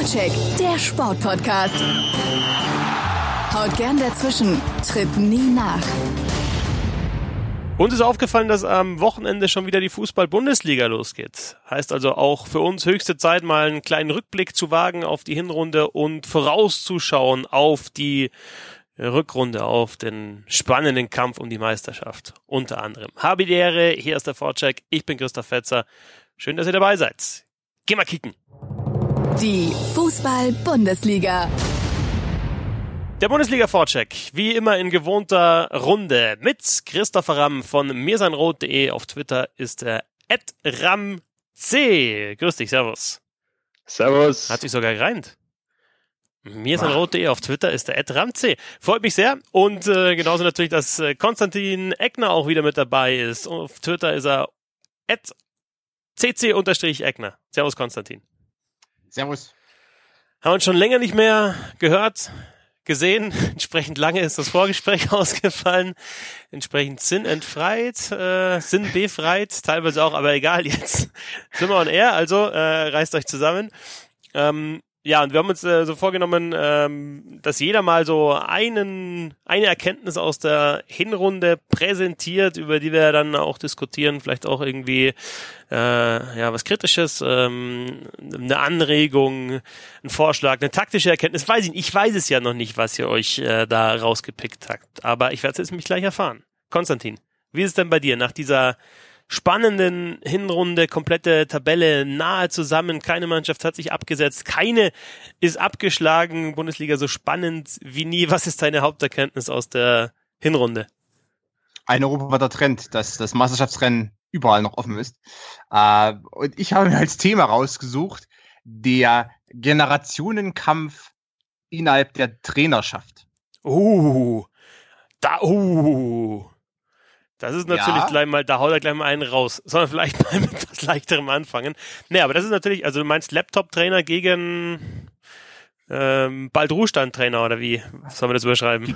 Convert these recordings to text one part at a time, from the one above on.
Vorcheck, der Sportpodcast. Haut gern dazwischen, tritt nie nach. Uns ist aufgefallen, dass am Wochenende schon wieder die Fußball-Bundesliga losgeht. Heißt also auch für uns höchste Zeit, mal einen kleinen Rückblick zu wagen auf die Hinrunde und vorauszuschauen auf die Rückrunde, auf den spannenden Kampf um die Meisterschaft. Unter anderem. Habe die Ehre, hier ist der Vorcheck. Ich bin Christoph Fetzer. Schön, dass ihr dabei seid. Geh mal kicken. Die Fußball-Bundesliga. Der Bundesliga-Vorcheck, wie immer in gewohnter Runde mit Christopher Ramm von mirseinrot.de. Auf Twitter ist er ramc. Grüß dich, servus. Servus. Hat sich sogar gereimt. Mirseinrot.de auf Twitter ist der ramc. Freut mich sehr. Und äh, genauso natürlich, dass äh, Konstantin Eckner auch wieder mit dabei ist. Auf Twitter ist er cc-eckner. Servus, Konstantin. Servus. Haben uns schon länger nicht mehr gehört gesehen. Entsprechend lange ist das Vorgespräch ausgefallen. Entsprechend sinnentfreit, äh, sinnbefreit, teilweise auch, aber egal, jetzt sind wir on air, also äh, reißt euch zusammen. Ähm, ja, und wir haben uns äh, so vorgenommen, ähm, dass jeder mal so einen, eine Erkenntnis aus der Hinrunde präsentiert, über die wir dann auch diskutieren, vielleicht auch irgendwie äh, ja was Kritisches, ähm, eine Anregung, ein Vorschlag, eine taktische Erkenntnis. Weiß ich, nicht. ich weiß es ja noch nicht, was ihr euch äh, da rausgepickt habt, aber ich werde es jetzt mich gleich erfahren. Konstantin, wie ist es denn bei dir nach dieser spannenden Hinrunde, komplette Tabelle nahe zusammen. Keine Mannschaft hat sich abgesetzt, keine ist abgeschlagen. Bundesliga so spannend wie nie. Was ist deine Haupterkenntnis aus der Hinrunde? Ein europaweiter Trend, dass das Meisterschaftsrennen überall noch offen ist. Äh, und ich habe mir als Thema rausgesucht, der Generationenkampf innerhalb der Trainerschaft. Uh, da, uh. Das ist natürlich ja. gleich mal, da haut er gleich mal einen raus. Sollen wir vielleicht mal mit was leichterem anfangen? Nee, aber das ist natürlich, also du meinst Laptop-Trainer gegen ähm, bald Ruhestand-Trainer oder wie sollen wir das überschreiben?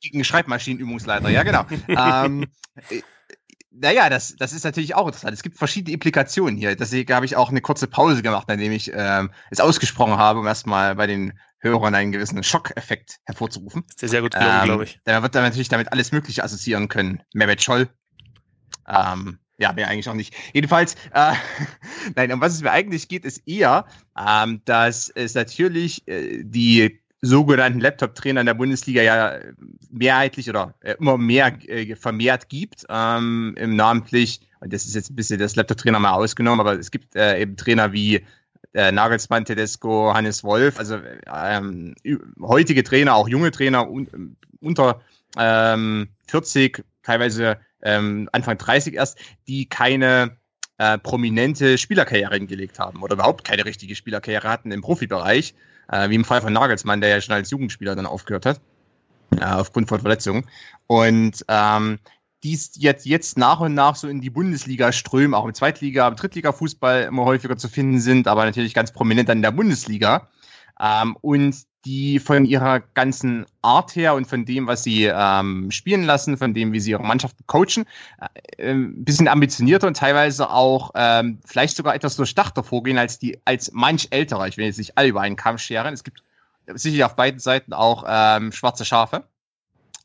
Gegen Schreibmaschinenübungsleiter, ja genau. ähm, äh, naja, das, das ist natürlich auch interessant. Es gibt verschiedene Implikationen hier. Deswegen habe ich auch eine kurze Pause gemacht, indem ich ähm, es ausgesprochen habe, um erstmal bei den Hörern einen gewissen Schockeffekt hervorzurufen. Ist dir sehr gut gelungen, ähm, glaube ich. Da wird dann natürlich damit alles Mögliche assoziieren können. Mehmet Scholl. Ähm, ja, mehr eigentlich auch nicht. Jedenfalls, äh, nein, um was es mir eigentlich geht, ist eher, ähm, dass es natürlich äh, die sogenannten Laptop-Trainer in der Bundesliga ja mehrheitlich oder äh, immer mehr äh, vermehrt gibt. Ähm, im namentlich, und das ist jetzt ein bisschen das Laptop-Trainer mal ausgenommen, aber es gibt äh, eben Trainer wie äh, Nagelsmann, Tedesco, Hannes Wolf, also ähm, heutige Trainer, auch junge Trainer un unter ähm, 40, teilweise ähm, Anfang 30 erst, die keine äh, prominente Spielerkarriere hingelegt haben oder überhaupt keine richtige Spielerkarriere hatten im Profibereich, äh, wie im Fall von Nagelsmann, der ja schon als Jugendspieler dann aufgehört hat, äh, aufgrund von Verletzungen. Und ähm, die jetzt, jetzt nach und nach so in die Bundesliga strömen, auch im Zweitliga, im Drittliga-Fußball immer häufiger zu finden sind, aber natürlich ganz prominent dann in der Bundesliga. Ähm, und die von ihrer ganzen Art her und von dem, was sie ähm, spielen lassen, von dem, wie sie ihre Mannschaften coachen, äh, ein bisschen ambitionierter und teilweise auch ähm, vielleicht sogar etwas durchdachter vorgehen als die als manch älterer. Ich will jetzt nicht alle über einen Kamm scheren. Es gibt sicherlich auf beiden Seiten auch ähm, schwarze Schafe.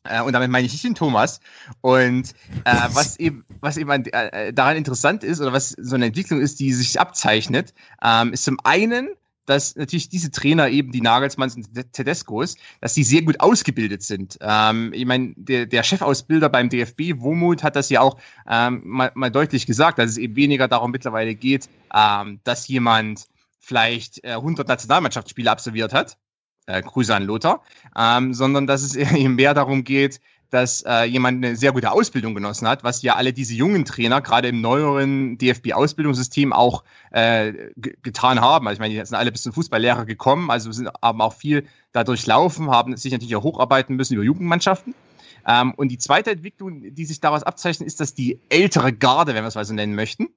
Äh, und damit meine ich nicht den Thomas. Und äh, was eben, was eben an, äh, daran interessant ist oder was so eine Entwicklung ist, die sich abzeichnet, ähm, ist zum einen, dass natürlich diese Trainer eben die Nagelsmanns und Tedescos, dass die sehr gut ausgebildet sind. Ähm, ich meine, der, der Chefausbilder beim DFB, Womut, hat das ja auch ähm, mal, mal deutlich gesagt, dass es eben weniger darum mittlerweile geht, ähm, dass jemand vielleicht äh, 100 Nationalmannschaftsspiele absolviert hat, äh, Grüße an Lothar, ähm, sondern dass es eben mehr darum geht, dass äh, jemand eine sehr gute Ausbildung genossen hat, was ja alle diese jungen Trainer gerade im neueren DFB-Ausbildungssystem auch äh, getan haben. Also ich meine, die sind alle bis zum Fußballlehrer gekommen, also sind, haben auch viel da durchlaufen, haben sich natürlich auch hocharbeiten müssen über Jugendmannschaften. Ähm, und die zweite Entwicklung, die sich daraus abzeichnet, ist, dass die ältere Garde, wenn wir es mal so nennen möchten,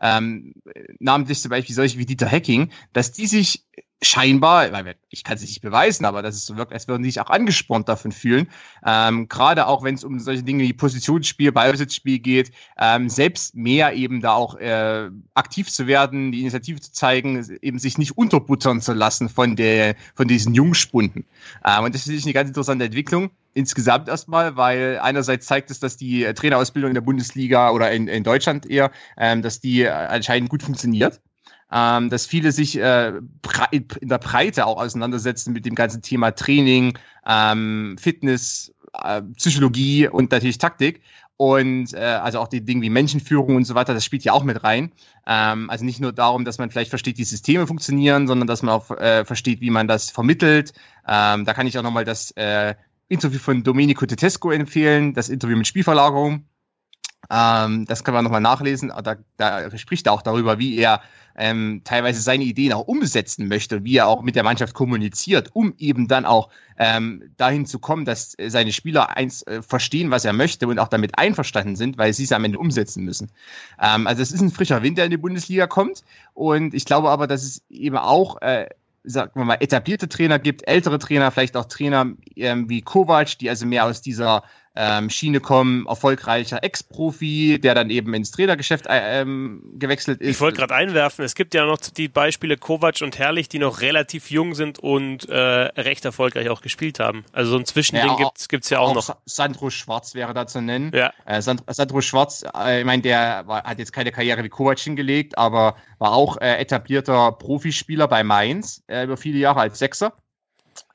ähm, namentlich zum Beispiel solche wie Dieter Hecking, dass die sich scheinbar, weil ich kann es nicht beweisen, aber das ist so wirklich, als würden die sich auch angespornt davon fühlen. Ähm, Gerade auch wenn es um solche Dinge wie Positionsspiel, Ballbesitzspiel geht, ähm, selbst mehr eben da auch äh, aktiv zu werden, die Initiative zu zeigen, eben sich nicht unterbuttern zu lassen von der von diesen Jungspunden. Ähm, und das finde ich eine ganz interessante Entwicklung insgesamt erstmal, weil einerseits zeigt es, dass die Trainerausbildung in der Bundesliga oder in, in Deutschland eher, ähm, dass die anscheinend gut funktioniert ähm, dass viele sich äh, in der Breite auch auseinandersetzen mit dem ganzen Thema Training, ähm, Fitness, äh, Psychologie und natürlich Taktik. Und äh, also auch die Dinge wie Menschenführung und so weiter, das spielt ja auch mit rein. Ähm, also nicht nur darum, dass man vielleicht versteht, wie Systeme funktionieren, sondern dass man auch äh, versteht, wie man das vermittelt. Ähm, da kann ich auch nochmal das äh, Interview von Domenico Tedesco empfehlen, das Interview mit Spielverlagerung. Ähm, das kann man nochmal nachlesen. Da, da spricht er auch darüber, wie er ähm, teilweise seine Ideen auch umsetzen möchte, wie er auch mit der Mannschaft kommuniziert, um eben dann auch ähm, dahin zu kommen, dass seine Spieler eins äh, verstehen, was er möchte und auch damit einverstanden sind, weil sie es am Ende umsetzen müssen. Ähm, also es ist ein frischer Wind, der in die Bundesliga kommt und ich glaube aber, dass es eben auch äh, sagen wir mal, etablierte Trainer gibt, ältere Trainer, vielleicht auch Trainer ähm, wie Kovac, die also mehr aus dieser ähm, Schiene kommen, erfolgreicher Ex-Profi, der dann eben ins Trainergeschäft äh, ähm, gewechselt ist. Ich wollte gerade einwerfen, es gibt ja noch die Beispiele Kovac und Herrlich, die noch relativ jung sind und äh, recht erfolgreich auch gespielt haben. Also so ein Zwischending ja, gibt's gibt's ja auch, auch noch. Sandro Schwarz wäre da zu nennen. Ja. Äh, Sand Sandro Schwarz, äh, ich meine, der war, hat jetzt keine Karriere wie Kovac hingelegt, aber war auch äh, etablierter Profispieler bei Mainz äh, über viele Jahre als Sechser.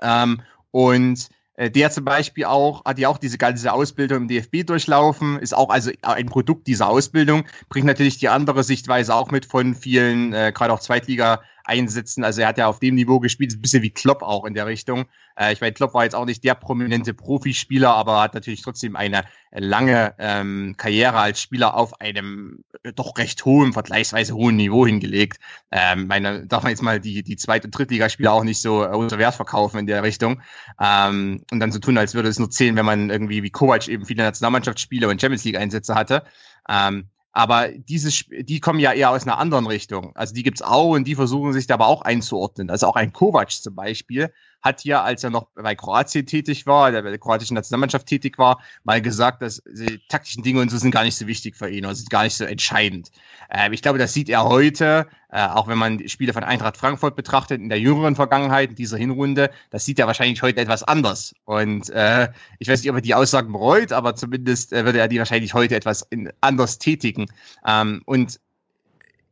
Ähm, und äh, der zum Beispiel auch, hat ja auch diese ganze Ausbildung im DFB durchlaufen, ist auch also ein Produkt dieser Ausbildung, bringt natürlich die andere Sichtweise auch mit von vielen, äh, gerade auch Zweitliga- einsetzen. Also er hat ja auf dem Niveau gespielt, ein bisschen wie Klopp auch in der Richtung. Äh, ich meine, Klopp war jetzt auch nicht der prominente Profispieler, aber hat natürlich trotzdem eine lange ähm, Karriere als Spieler auf einem äh, doch recht hohen, vergleichsweise hohen Niveau hingelegt. Ähm, meine, darf man jetzt mal die, die Zweit- und Drittligaspieler auch nicht so äh, unter Wert verkaufen in der Richtung. Ähm, und dann so tun, als würde es nur zählen, wenn man irgendwie wie Kovac eben viele Nationalmannschaftsspiele und Champions League Einsätze hatte. Ähm, aber diese, die kommen ja eher aus einer anderen Richtung. Also die gibt's auch und die versuchen sich da aber auch einzuordnen. Also auch ein Kovac zum Beispiel hat ja, als er noch bei Kroatien tätig war, der bei der kroatischen Nationalmannschaft tätig war, mal gesagt, dass die taktischen Dinge und so sind gar nicht so wichtig für ihn oder sind gar nicht so entscheidend. Äh, ich glaube, das sieht er heute, äh, auch wenn man Spiele von Eintracht Frankfurt betrachtet, in der jüngeren Vergangenheit, in dieser Hinrunde, das sieht er wahrscheinlich heute etwas anders. Und äh, ich weiß nicht, ob er die Aussagen bereut, aber zumindest äh, würde er die wahrscheinlich heute etwas in, anders tätigen. Ähm, und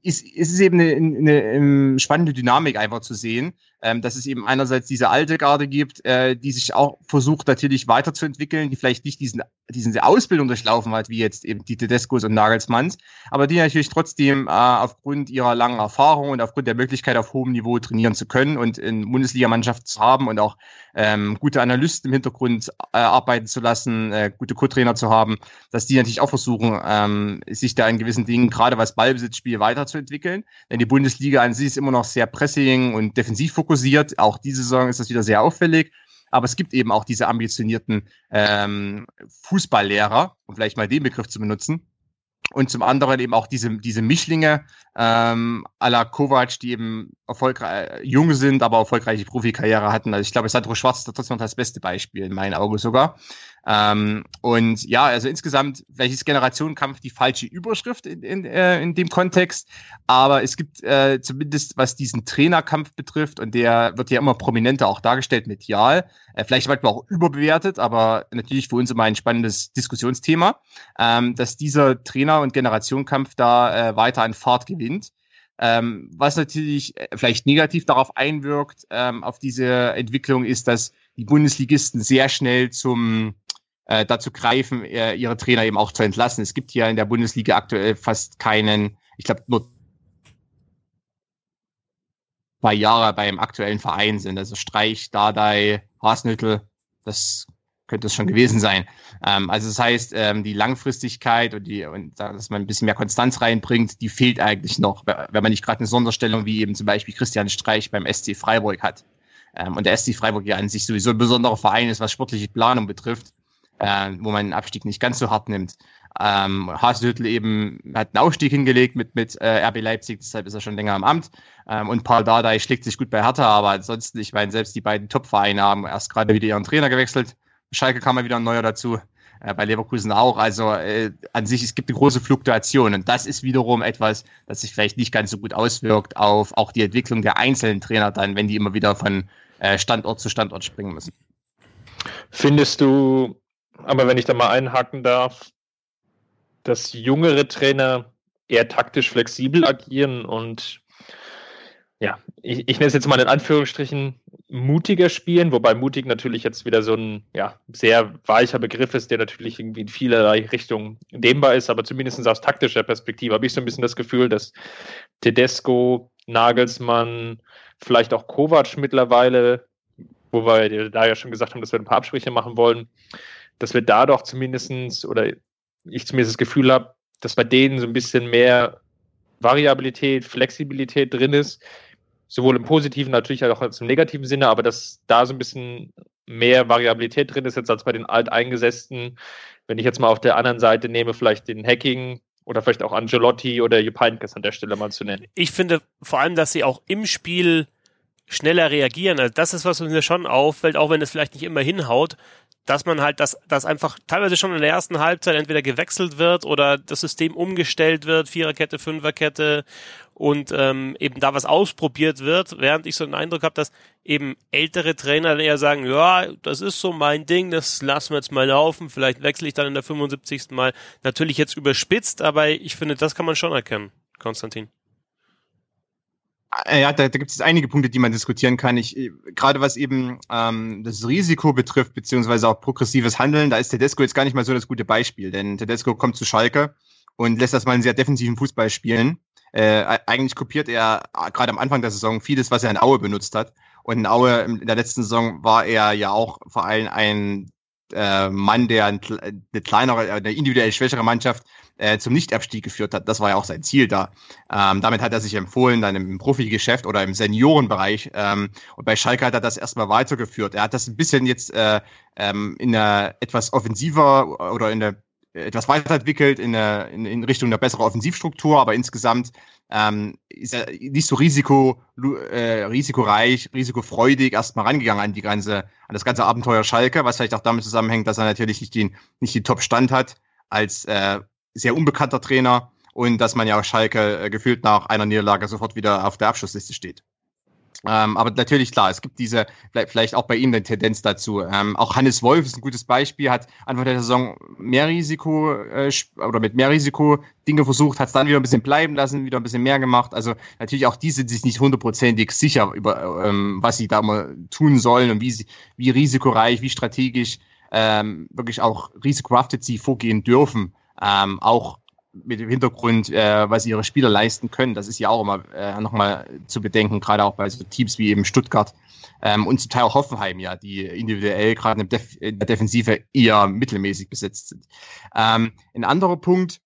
ist, ist es eben eine, eine, eine spannende Dynamik einfach zu sehen, ähm, dass es eben einerseits diese alte Garde gibt, äh, die sich auch versucht natürlich weiterzuentwickeln, die vielleicht nicht diesen, diesen Ausbildung durchlaufen hat, wie jetzt eben die Tedescos und Nagelsmanns, aber die natürlich trotzdem äh, aufgrund ihrer langen Erfahrung und aufgrund der Möglichkeit auf hohem Niveau trainieren zu können und in Bundesligamannschaft zu haben und auch ähm, gute Analysten im Hintergrund äh, arbeiten zu lassen, äh, gute Co-Trainer zu haben, dass die natürlich auch versuchen, ähm, sich da in gewissen Dingen, gerade was Ballbesitzspiel weiterzuentwickeln. Denn die Bundesliga an sich ist immer noch sehr pressing und defensiv fokussiert fokussiert. Auch diese Saison ist das wieder sehr auffällig. Aber es gibt eben auch diese ambitionierten ähm, Fußballlehrer, um vielleicht mal den Begriff zu benutzen. Und zum anderen eben auch diese, diese Mischlinge ähm, à la Kovac, die eben erfolgreich äh, jung sind, aber erfolgreiche Profikarriere hatten. Also ich glaube, Sandro Schwarz ist trotzdem noch das beste Beispiel, in meinen Augen sogar. Ähm, und ja, also insgesamt, ist Generationenkampf die falsche Überschrift in, in, äh, in dem Kontext, aber es gibt äh, zumindest, was diesen Trainerkampf betrifft, und der wird ja immer prominenter auch dargestellt medial, äh, vielleicht manchmal auch überbewertet, aber natürlich für uns immer ein spannendes Diskussionsthema, ähm, dass dieser Trainer- und Generationenkampf da äh, weiter an Fahrt gewinnt. Ähm, was natürlich äh, vielleicht negativ darauf einwirkt, ähm, auf diese Entwicklung, ist, dass die Bundesligisten sehr schnell zum äh, dazu greifen, äh, ihre Trainer eben auch zu entlassen. Es gibt hier in der Bundesliga aktuell fast keinen, ich glaube nur zwei Jahre beim aktuellen Verein sind. Also Streich, Dardai, Hasnüttel, das könnte es schon gewesen sein. Ähm, also das heißt, ähm, die Langfristigkeit und die und dass man ein bisschen mehr Konstanz reinbringt, die fehlt eigentlich noch, wenn man nicht gerade eine Sonderstellung wie eben zum Beispiel Christian Streich beim SC Freiburg hat. Ähm, und der SC Freiburg ja an sich sowieso ein besonderer Verein ist, was sportliche Planung betrifft äh, wo man den Abstieg nicht ganz so hart nimmt. Ähm, Hasenhüttl eben hat einen Aufstieg hingelegt mit, mit äh, RB Leipzig, deshalb ist er schon länger am Amt. Ähm, und Paul Dardai schlägt sich gut bei Hertha, aber ansonsten, ich meine, selbst die beiden Top-Vereine haben erst gerade wieder ihren Trainer gewechselt. Schalke kam mal wieder ein neuer dazu, äh, bei Leverkusen auch. Also äh, an sich, es gibt eine große Fluktuation und das ist wiederum etwas, das sich vielleicht nicht ganz so gut auswirkt auf auch die Entwicklung der einzelnen Trainer dann, wenn die immer wieder von äh, Standort zu Standort springen müssen. Findest du, aber wenn ich da mal einhaken darf, dass jüngere Trainer eher taktisch flexibel agieren und ja, ich, ich nenne es jetzt mal in Anführungsstrichen mutiger spielen, wobei mutig natürlich jetzt wieder so ein ja, sehr weicher Begriff ist, der natürlich irgendwie in vielerlei Richtungen dehnbar ist, aber zumindest aus taktischer Perspektive habe ich so ein bisschen das Gefühl, dass Tedesco, Nagelsmann, vielleicht auch Kovac mittlerweile, wo wir da ja schon gesagt haben, dass wir ein paar Absprüche machen wollen, dass wir da doch zumindestens oder ich zumindest das Gefühl habe, dass bei denen so ein bisschen mehr Variabilität, Flexibilität drin ist, sowohl im positiven, natürlich auch als im negativen Sinne, aber dass da so ein bisschen mehr Variabilität drin ist jetzt als bei den alteingesetzten. Wenn ich jetzt mal auf der anderen Seite nehme, vielleicht den Hacking oder vielleicht auch Angelotti oder Jupp Heynckes an der Stelle mal zu nennen. Ich finde vor allem, dass sie auch im Spiel schneller reagieren. Also das ist, was mir schon auffällt, auch wenn es vielleicht nicht immer hinhaut, dass man halt, dass, dass einfach teilweise schon in der ersten Halbzeit entweder gewechselt wird oder das System umgestellt wird, Viererkette, Fünferkette und ähm, eben da was ausprobiert wird, während ich so den Eindruck habe, dass eben ältere Trainer eher sagen, ja, das ist so mein Ding, das lassen wir jetzt mal laufen, vielleicht wechsle ich dann in der 75. Mal. Natürlich jetzt überspitzt, aber ich finde, das kann man schon erkennen, Konstantin. Äh, ja, da, da gibt es einige Punkte, die man diskutieren kann. Ich, äh, gerade was eben ähm, das Risiko betrifft, beziehungsweise auch progressives Handeln, da ist Tedesco jetzt gar nicht mal so das gute Beispiel, denn Tedesco kommt zu Schalke und lässt das mal einen sehr defensiven Fußball spielen. Äh, eigentlich kopiert er äh, gerade am Anfang der Saison vieles, was er in Aue benutzt hat. Und in Aue in der letzten Saison war er ja auch vor allem ein äh, Mann, der eine kleinere, eine individuell schwächere Mannschaft äh, zum Nichtabstieg geführt hat. Das war ja auch sein Ziel da. Ähm, damit hat er sich empfohlen, dann im Profigeschäft oder im Seniorenbereich. Ähm, und bei Schalke hat er das erstmal weitergeführt. Er hat das ein bisschen jetzt äh, ähm, in einer etwas offensiver oder in der etwas weiterentwickelt in, eine, in, in Richtung einer besseren Offensivstruktur, aber insgesamt ähm, ist er nicht so risiko, äh, risikoreich, risikofreudig erstmal rangegangen an die ganze, an das ganze Abenteuer Schalke, was vielleicht auch damit zusammenhängt, dass er natürlich nicht den, nicht den Top-Stand hat als äh, sehr unbekannter Trainer und dass man ja auch Schalke äh, gefühlt nach einer Niederlage sofort wieder auf der Abschlussliste steht. Ähm, aber natürlich, klar, es gibt diese, vielleicht auch bei ihm eine Tendenz dazu. Ähm, auch Hannes Wolf ist ein gutes Beispiel, hat Anfang der Saison mehr Risiko äh, oder mit mehr Risiko Dinge versucht, hat es dann wieder ein bisschen bleiben lassen, wieder ein bisschen mehr gemacht. Also natürlich auch die sind sich nicht hundertprozentig sicher über, ähm, was sie da mal tun sollen und wie, sie, wie risikoreich, wie strategisch ähm, wirklich auch risikohaftet sie vorgehen dürfen. Ähm, auch mit dem Hintergrund, äh, was ihre Spieler leisten können. Das ist ja auch immer äh, nochmal zu bedenken, gerade auch bei so Teams wie eben Stuttgart ähm, und zum Teil auch Hoffenheim, ja, die individuell gerade in, der Defensive eher mittelmäßig besetzt sind. Ähm, ein anderer Punkt,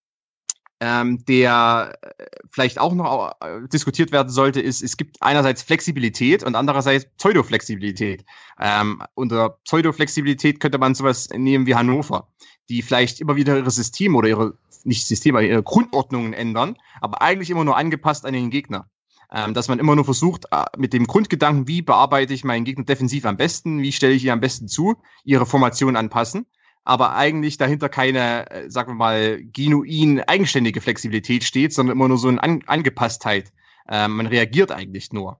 ähm, der äh, vielleicht auch noch äh, diskutiert werden sollte, ist, es gibt einerseits Flexibilität und andererseits Pseudoflexibilität. Ähm, unter Pseudoflexibilität könnte man sowas nehmen wie Hannover, die vielleicht immer wieder ihre Systeme oder ihre nicht Systeme, ihre Grundordnungen ändern, aber eigentlich immer nur angepasst an den Gegner. Ähm, dass man immer nur versucht, äh, mit dem Grundgedanken, wie bearbeite ich meinen Gegner defensiv am besten, wie stelle ich ihn am besten zu, ihre Formation anpassen, aber eigentlich dahinter keine, äh, sagen wir mal, genuin eigenständige Flexibilität steht, sondern immer nur so eine An Angepasstheit. Ähm, man reagiert eigentlich nur.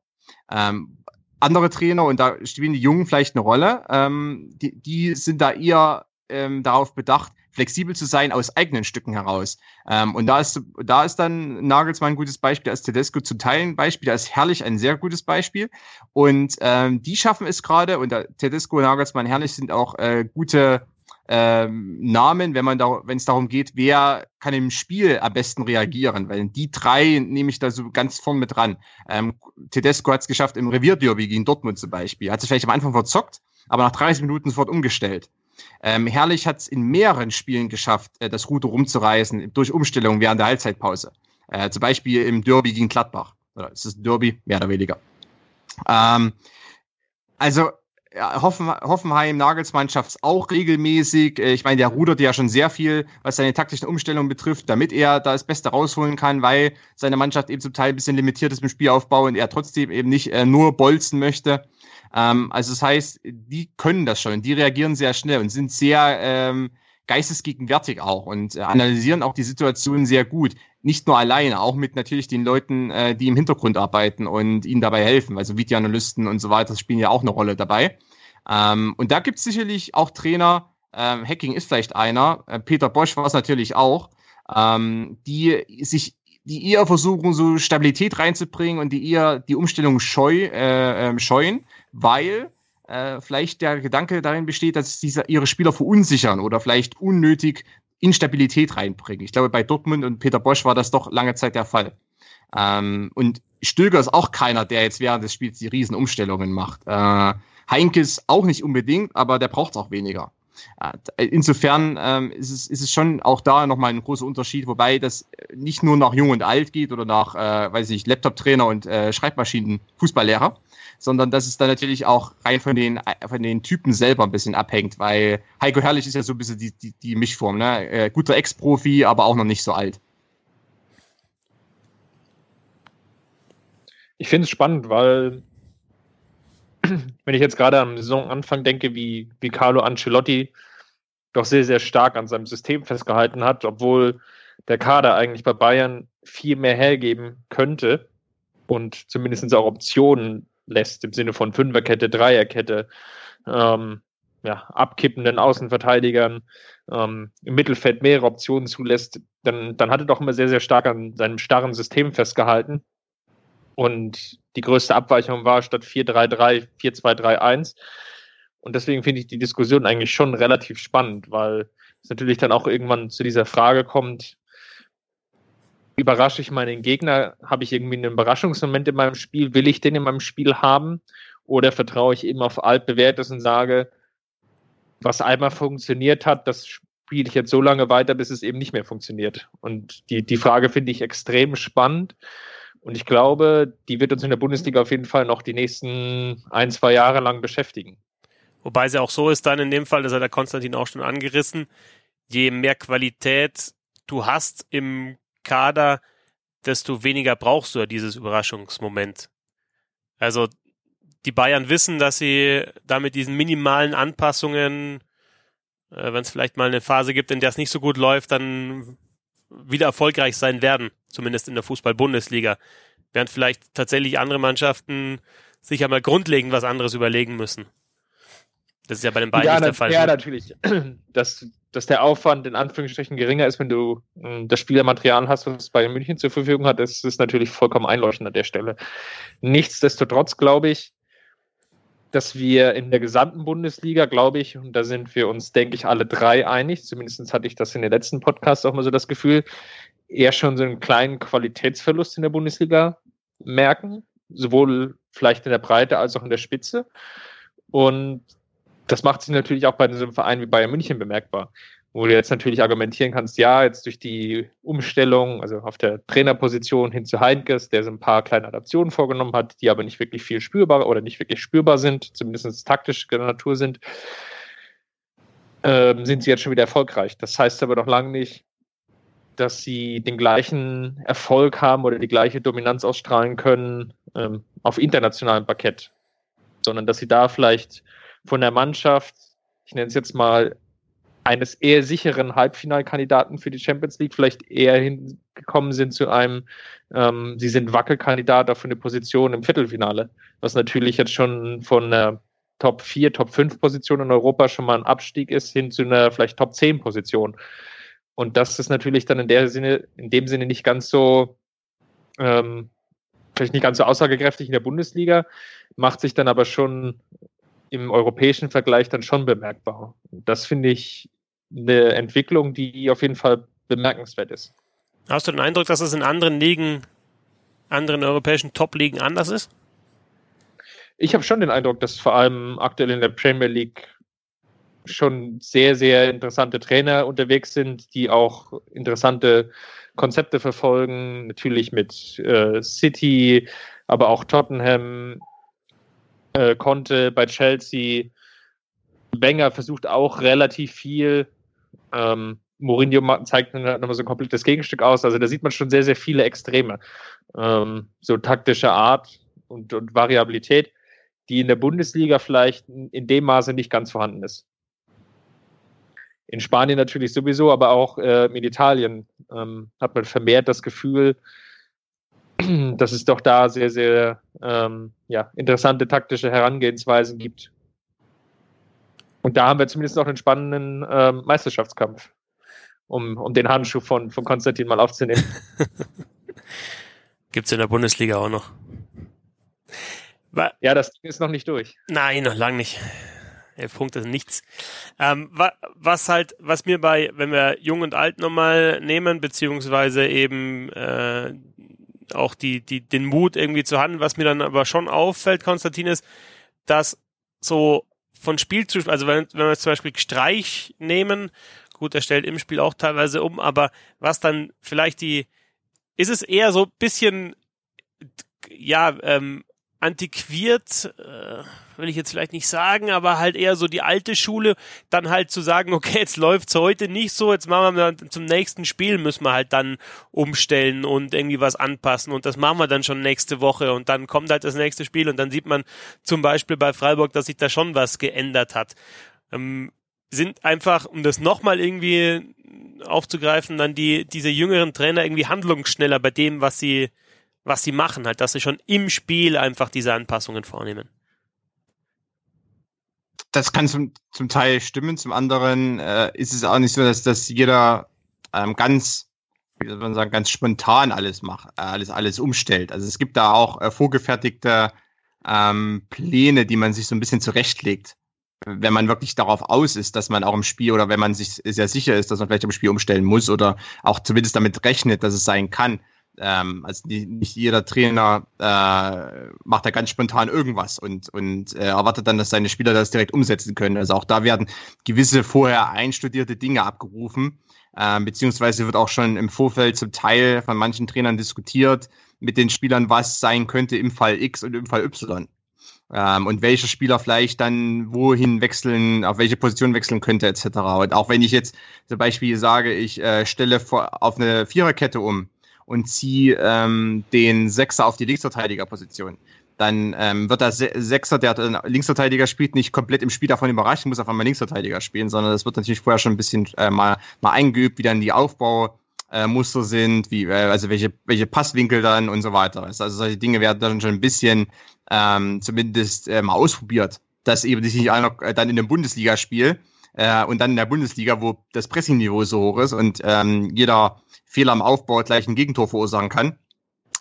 Ähm, andere Trainer, und da spielen die Jungen vielleicht eine Rolle, ähm, die, die sind da eher ähm, darauf bedacht, flexibel zu sein aus eigenen Stücken heraus. Ähm, und da ist, da ist dann Nagelsmann ein gutes Beispiel, als Tedesco zu teilen Beispiel, da ist Herrlich ein sehr gutes Beispiel. Und ähm, die schaffen es gerade, und Tedesco, Nagelsmann, Herrlich sind auch äh, gute ähm, Namen, wenn man da, wenn es darum geht, wer kann im Spiel am besten reagieren, weil die drei nehme ich da so ganz vorn mit dran. Ähm, Tedesco hat es geschafft im Revierderby gegen Dortmund zum Beispiel, hat sich vielleicht am Anfang verzockt, aber nach 30 Minuten sofort umgestellt. Ähm, Herrlich hat es in mehreren Spielen geschafft, äh, das Ruder rumzureißen durch Umstellung während der Halbzeitpause. Äh, zum Beispiel im Derby gegen Gladbach. Oder ist es ein Derby? Mehr oder weniger. Ähm, also Hoffen, Hoffenheim, Nagelsmann schafft es auch regelmäßig. Äh, ich meine, der rudert ja schon sehr viel, was seine taktischen Umstellungen betrifft, damit er da das Beste rausholen kann, weil seine Mannschaft eben zum Teil ein bisschen limitiert ist im Spielaufbau und er trotzdem eben nicht äh, nur bolzen möchte. Ähm, also das heißt, die können das schon, die reagieren sehr schnell und sind sehr ähm, geistesgegenwärtig auch und äh, analysieren auch die Situation sehr gut. Nicht nur alleine, auch mit natürlich den Leuten, äh, die im Hintergrund arbeiten und ihnen dabei helfen. Also Videoanalysten und so weiter spielen ja auch eine Rolle dabei. Ähm, und da gibt es sicherlich auch Trainer, ähm, Hacking ist vielleicht einer, äh, Peter Bosch war es natürlich auch, ähm, die sich die eher versuchen, so Stabilität reinzubringen und die eher die Umstellung scheu, äh, äh, scheuen, weil äh, vielleicht der Gedanke darin besteht, dass sie ihre Spieler verunsichern oder vielleicht unnötig Instabilität reinbringen. Ich glaube, bei Dortmund und Peter Bosch war das doch lange Zeit der Fall. Ähm, und Stöger ist auch keiner, der jetzt während des Spiels die Riesenumstellungen macht. Äh, Heinkes auch nicht unbedingt, aber der braucht es auch weniger. Äh, insofern ähm, ist, es, ist es schon auch da nochmal ein großer Unterschied, wobei das nicht nur nach Jung und Alt geht oder nach, äh, weiß ich, Laptop-Trainer und äh, Schreibmaschinen, Fußballlehrer, sondern dass es dann natürlich auch rein von den, von den Typen selber ein bisschen abhängt, weil Heiko Herrlich ist ja so ein bisschen die, die, die Mischform, ne? Äh, guter Ex-Profi, aber auch noch nicht so alt. Ich finde es spannend, weil wenn ich jetzt gerade am Saisonanfang denke, wie, wie Carlo Ancelotti doch sehr, sehr stark an seinem System festgehalten hat, obwohl der Kader eigentlich bei Bayern viel mehr hergeben könnte und zumindest auch Optionen lässt, im Sinne von Fünferkette, Dreierkette, ähm, ja, abkippenden Außenverteidigern, ähm, im Mittelfeld mehrere Optionen zulässt, dann, dann hat er doch immer sehr, sehr stark an seinem starren System festgehalten. Und die größte Abweichung war statt 4-3-3, 4-2-3-1. Und deswegen finde ich die Diskussion eigentlich schon relativ spannend, weil es natürlich dann auch irgendwann zu dieser Frage kommt, überrasche ich meinen Gegner? Habe ich irgendwie einen Überraschungsmoment in meinem Spiel? Will ich den in meinem Spiel haben? Oder vertraue ich eben auf altbewährtes und sage, was einmal funktioniert hat, das spiele ich jetzt so lange weiter, bis es eben nicht mehr funktioniert. Und die, die Frage finde ich extrem spannend. Und ich glaube, die wird uns in der Bundesliga auf jeden Fall noch die nächsten ein, zwei Jahre lang beschäftigen. Wobei es ja auch so ist dann in dem Fall, das hat der Konstantin auch schon angerissen, je mehr Qualität du hast im Kader, desto weniger brauchst du ja dieses Überraschungsmoment. Also die Bayern wissen, dass sie da mit diesen minimalen Anpassungen, äh, wenn es vielleicht mal eine Phase gibt, in der es nicht so gut läuft, dann wieder erfolgreich sein werden, zumindest in der Fußball-Bundesliga. Während vielleicht tatsächlich andere Mannschaften sich einmal grundlegend was anderes überlegen müssen. Das ist ja bei den beiden ja, nicht der Fall. Ja, natürlich. Das, dass der Aufwand in Anführungsstrichen geringer ist, wenn du äh, das Spielermaterial hast, was Bayern München zur Verfügung hat, das ist natürlich vollkommen einleuchtend an der Stelle. Nichtsdestotrotz glaube ich, dass wir in der gesamten Bundesliga, glaube ich, und da sind wir uns, denke ich, alle drei einig, zumindest hatte ich das in den letzten Podcasts auch mal so das Gefühl, eher schon so einen kleinen Qualitätsverlust in der Bundesliga merken, sowohl vielleicht in der Breite als auch in der Spitze. Und das macht sich natürlich auch bei so einem Verein wie Bayern München bemerkbar. Wo du jetzt natürlich argumentieren kannst, ja, jetzt durch die Umstellung, also auf der Trainerposition hin zu Heinkes, der so ein paar kleine Adaptionen vorgenommen hat, die aber nicht wirklich viel spürbar oder nicht wirklich spürbar sind, zumindest taktische Natur sind, ähm, sind sie jetzt schon wieder erfolgreich. Das heißt aber noch lange nicht, dass sie den gleichen Erfolg haben oder die gleiche Dominanz ausstrahlen können ähm, auf internationalem Parkett, sondern dass sie da vielleicht von der Mannschaft, ich nenne es jetzt mal, eines eher sicheren Halbfinalkandidaten für die Champions League vielleicht eher hingekommen sind zu einem, ähm, sie sind Wackelkandidat auf eine Position im Viertelfinale, was natürlich jetzt schon von einer Top 4, Top 5 Position in Europa schon mal ein Abstieg ist hin zu einer vielleicht Top 10 Position. Und das ist natürlich dann in der Sinne, in dem Sinne nicht ganz so, ähm, vielleicht nicht ganz so aussagekräftig in der Bundesliga, macht sich dann aber schon im europäischen Vergleich dann schon bemerkbar. Das finde ich eine Entwicklung, die auf jeden Fall bemerkenswert ist. Hast du den Eindruck, dass es in anderen Ligen, anderen europäischen Top-Ligen anders ist? Ich habe schon den Eindruck, dass vor allem aktuell in der Premier League schon sehr, sehr interessante Trainer unterwegs sind, die auch interessante Konzepte verfolgen. Natürlich mit äh, City, aber auch Tottenham, äh, konnte bei Chelsea. Wenger versucht auch relativ viel. Ähm, Mourinho zeigt dann halt nochmal so ein komplettes Gegenstück aus. Also da sieht man schon sehr, sehr viele Extreme. Ähm, so taktische Art und, und Variabilität, die in der Bundesliga vielleicht in dem Maße nicht ganz vorhanden ist. In Spanien natürlich sowieso, aber auch äh, in Italien ähm, hat man vermehrt das Gefühl, dass es doch da sehr, sehr ähm, ja, interessante taktische Herangehensweisen gibt. Und da haben wir zumindest noch einen spannenden ähm, Meisterschaftskampf, um, um den Handschuh von, von Konstantin mal aufzunehmen. Gibt's in der Bundesliga auch noch. War, ja, das ist noch nicht durch. Nein, noch lang nicht. Elf Punkte sind nichts. Ähm, was halt, was mir bei, wenn wir Jung und Alt nochmal nehmen, beziehungsweise eben äh, auch die, die, den Mut irgendwie zu handeln, was mir dann aber schon auffällt, Konstantin, ist, dass so von Spiel zu, also wenn, wenn wir zum Beispiel Streich nehmen, gut, er stellt im Spiel auch teilweise um, aber was dann vielleicht die, ist es eher so bisschen, ja, ähm, antiquiert, äh, will ich jetzt vielleicht nicht sagen, aber halt eher so die alte Schule, dann halt zu sagen, okay, jetzt läuft's heute nicht so, jetzt machen wir dann zum nächsten Spiel müssen wir halt dann umstellen und irgendwie was anpassen und das machen wir dann schon nächste Woche und dann kommt halt das nächste Spiel und dann sieht man zum Beispiel bei Freiburg, dass sich da schon was geändert hat. Ähm, sind einfach, um das nochmal irgendwie aufzugreifen, dann die, diese jüngeren Trainer irgendwie handlungsschneller bei dem, was sie, was sie machen, halt, dass sie schon im Spiel einfach diese Anpassungen vornehmen. Das kann zum, zum Teil stimmen, zum anderen äh, ist es auch nicht so, dass, dass jeder ähm, ganz, wie soll man sagen, ganz spontan alles macht, äh, alles, alles umstellt. Also es gibt da auch äh, vorgefertigte ähm, Pläne, die man sich so ein bisschen zurechtlegt wenn man wirklich darauf aus ist, dass man auch im Spiel oder wenn man sich sehr sicher ist, dass man vielleicht im Spiel umstellen muss oder auch zumindest damit rechnet, dass es sein kann. Ähm, also nicht, jeder Trainer äh, macht da ganz spontan irgendwas und, und äh, erwartet dann, dass seine Spieler das direkt umsetzen können. Also auch da werden gewisse vorher einstudierte Dinge abgerufen, äh, beziehungsweise wird auch schon im Vorfeld zum Teil von manchen Trainern diskutiert mit den Spielern, was sein könnte im Fall X und im Fall Y ähm, und welcher Spieler vielleicht dann wohin wechseln, auf welche Position wechseln könnte etc. Und auch wenn ich jetzt zum Beispiel sage, ich äh, stelle vor, auf eine Viererkette um und ziehe ähm, den Sechser auf die Linksverteidigerposition, dann ähm, wird der Sechser, der Linksverteidiger spielt, nicht komplett im Spiel davon überrascht, muss auf einmal Linksverteidiger spielen, sondern das wird natürlich vorher schon ein bisschen äh, mal, mal eingeübt, wie dann die Aufbau äh, Muster sind, wie, äh, also welche, welche Passwinkel dann und so weiter. Also solche Dinge werden dann schon ein bisschen ähm, zumindest äh, mal ausprobiert, dass eben nicht einer äh, dann in einem Bundesligaspiel äh, und dann in der Bundesliga, wo das Pressingniveau so hoch ist und ähm, jeder Fehler am Aufbau gleich ein Gegentor verursachen kann,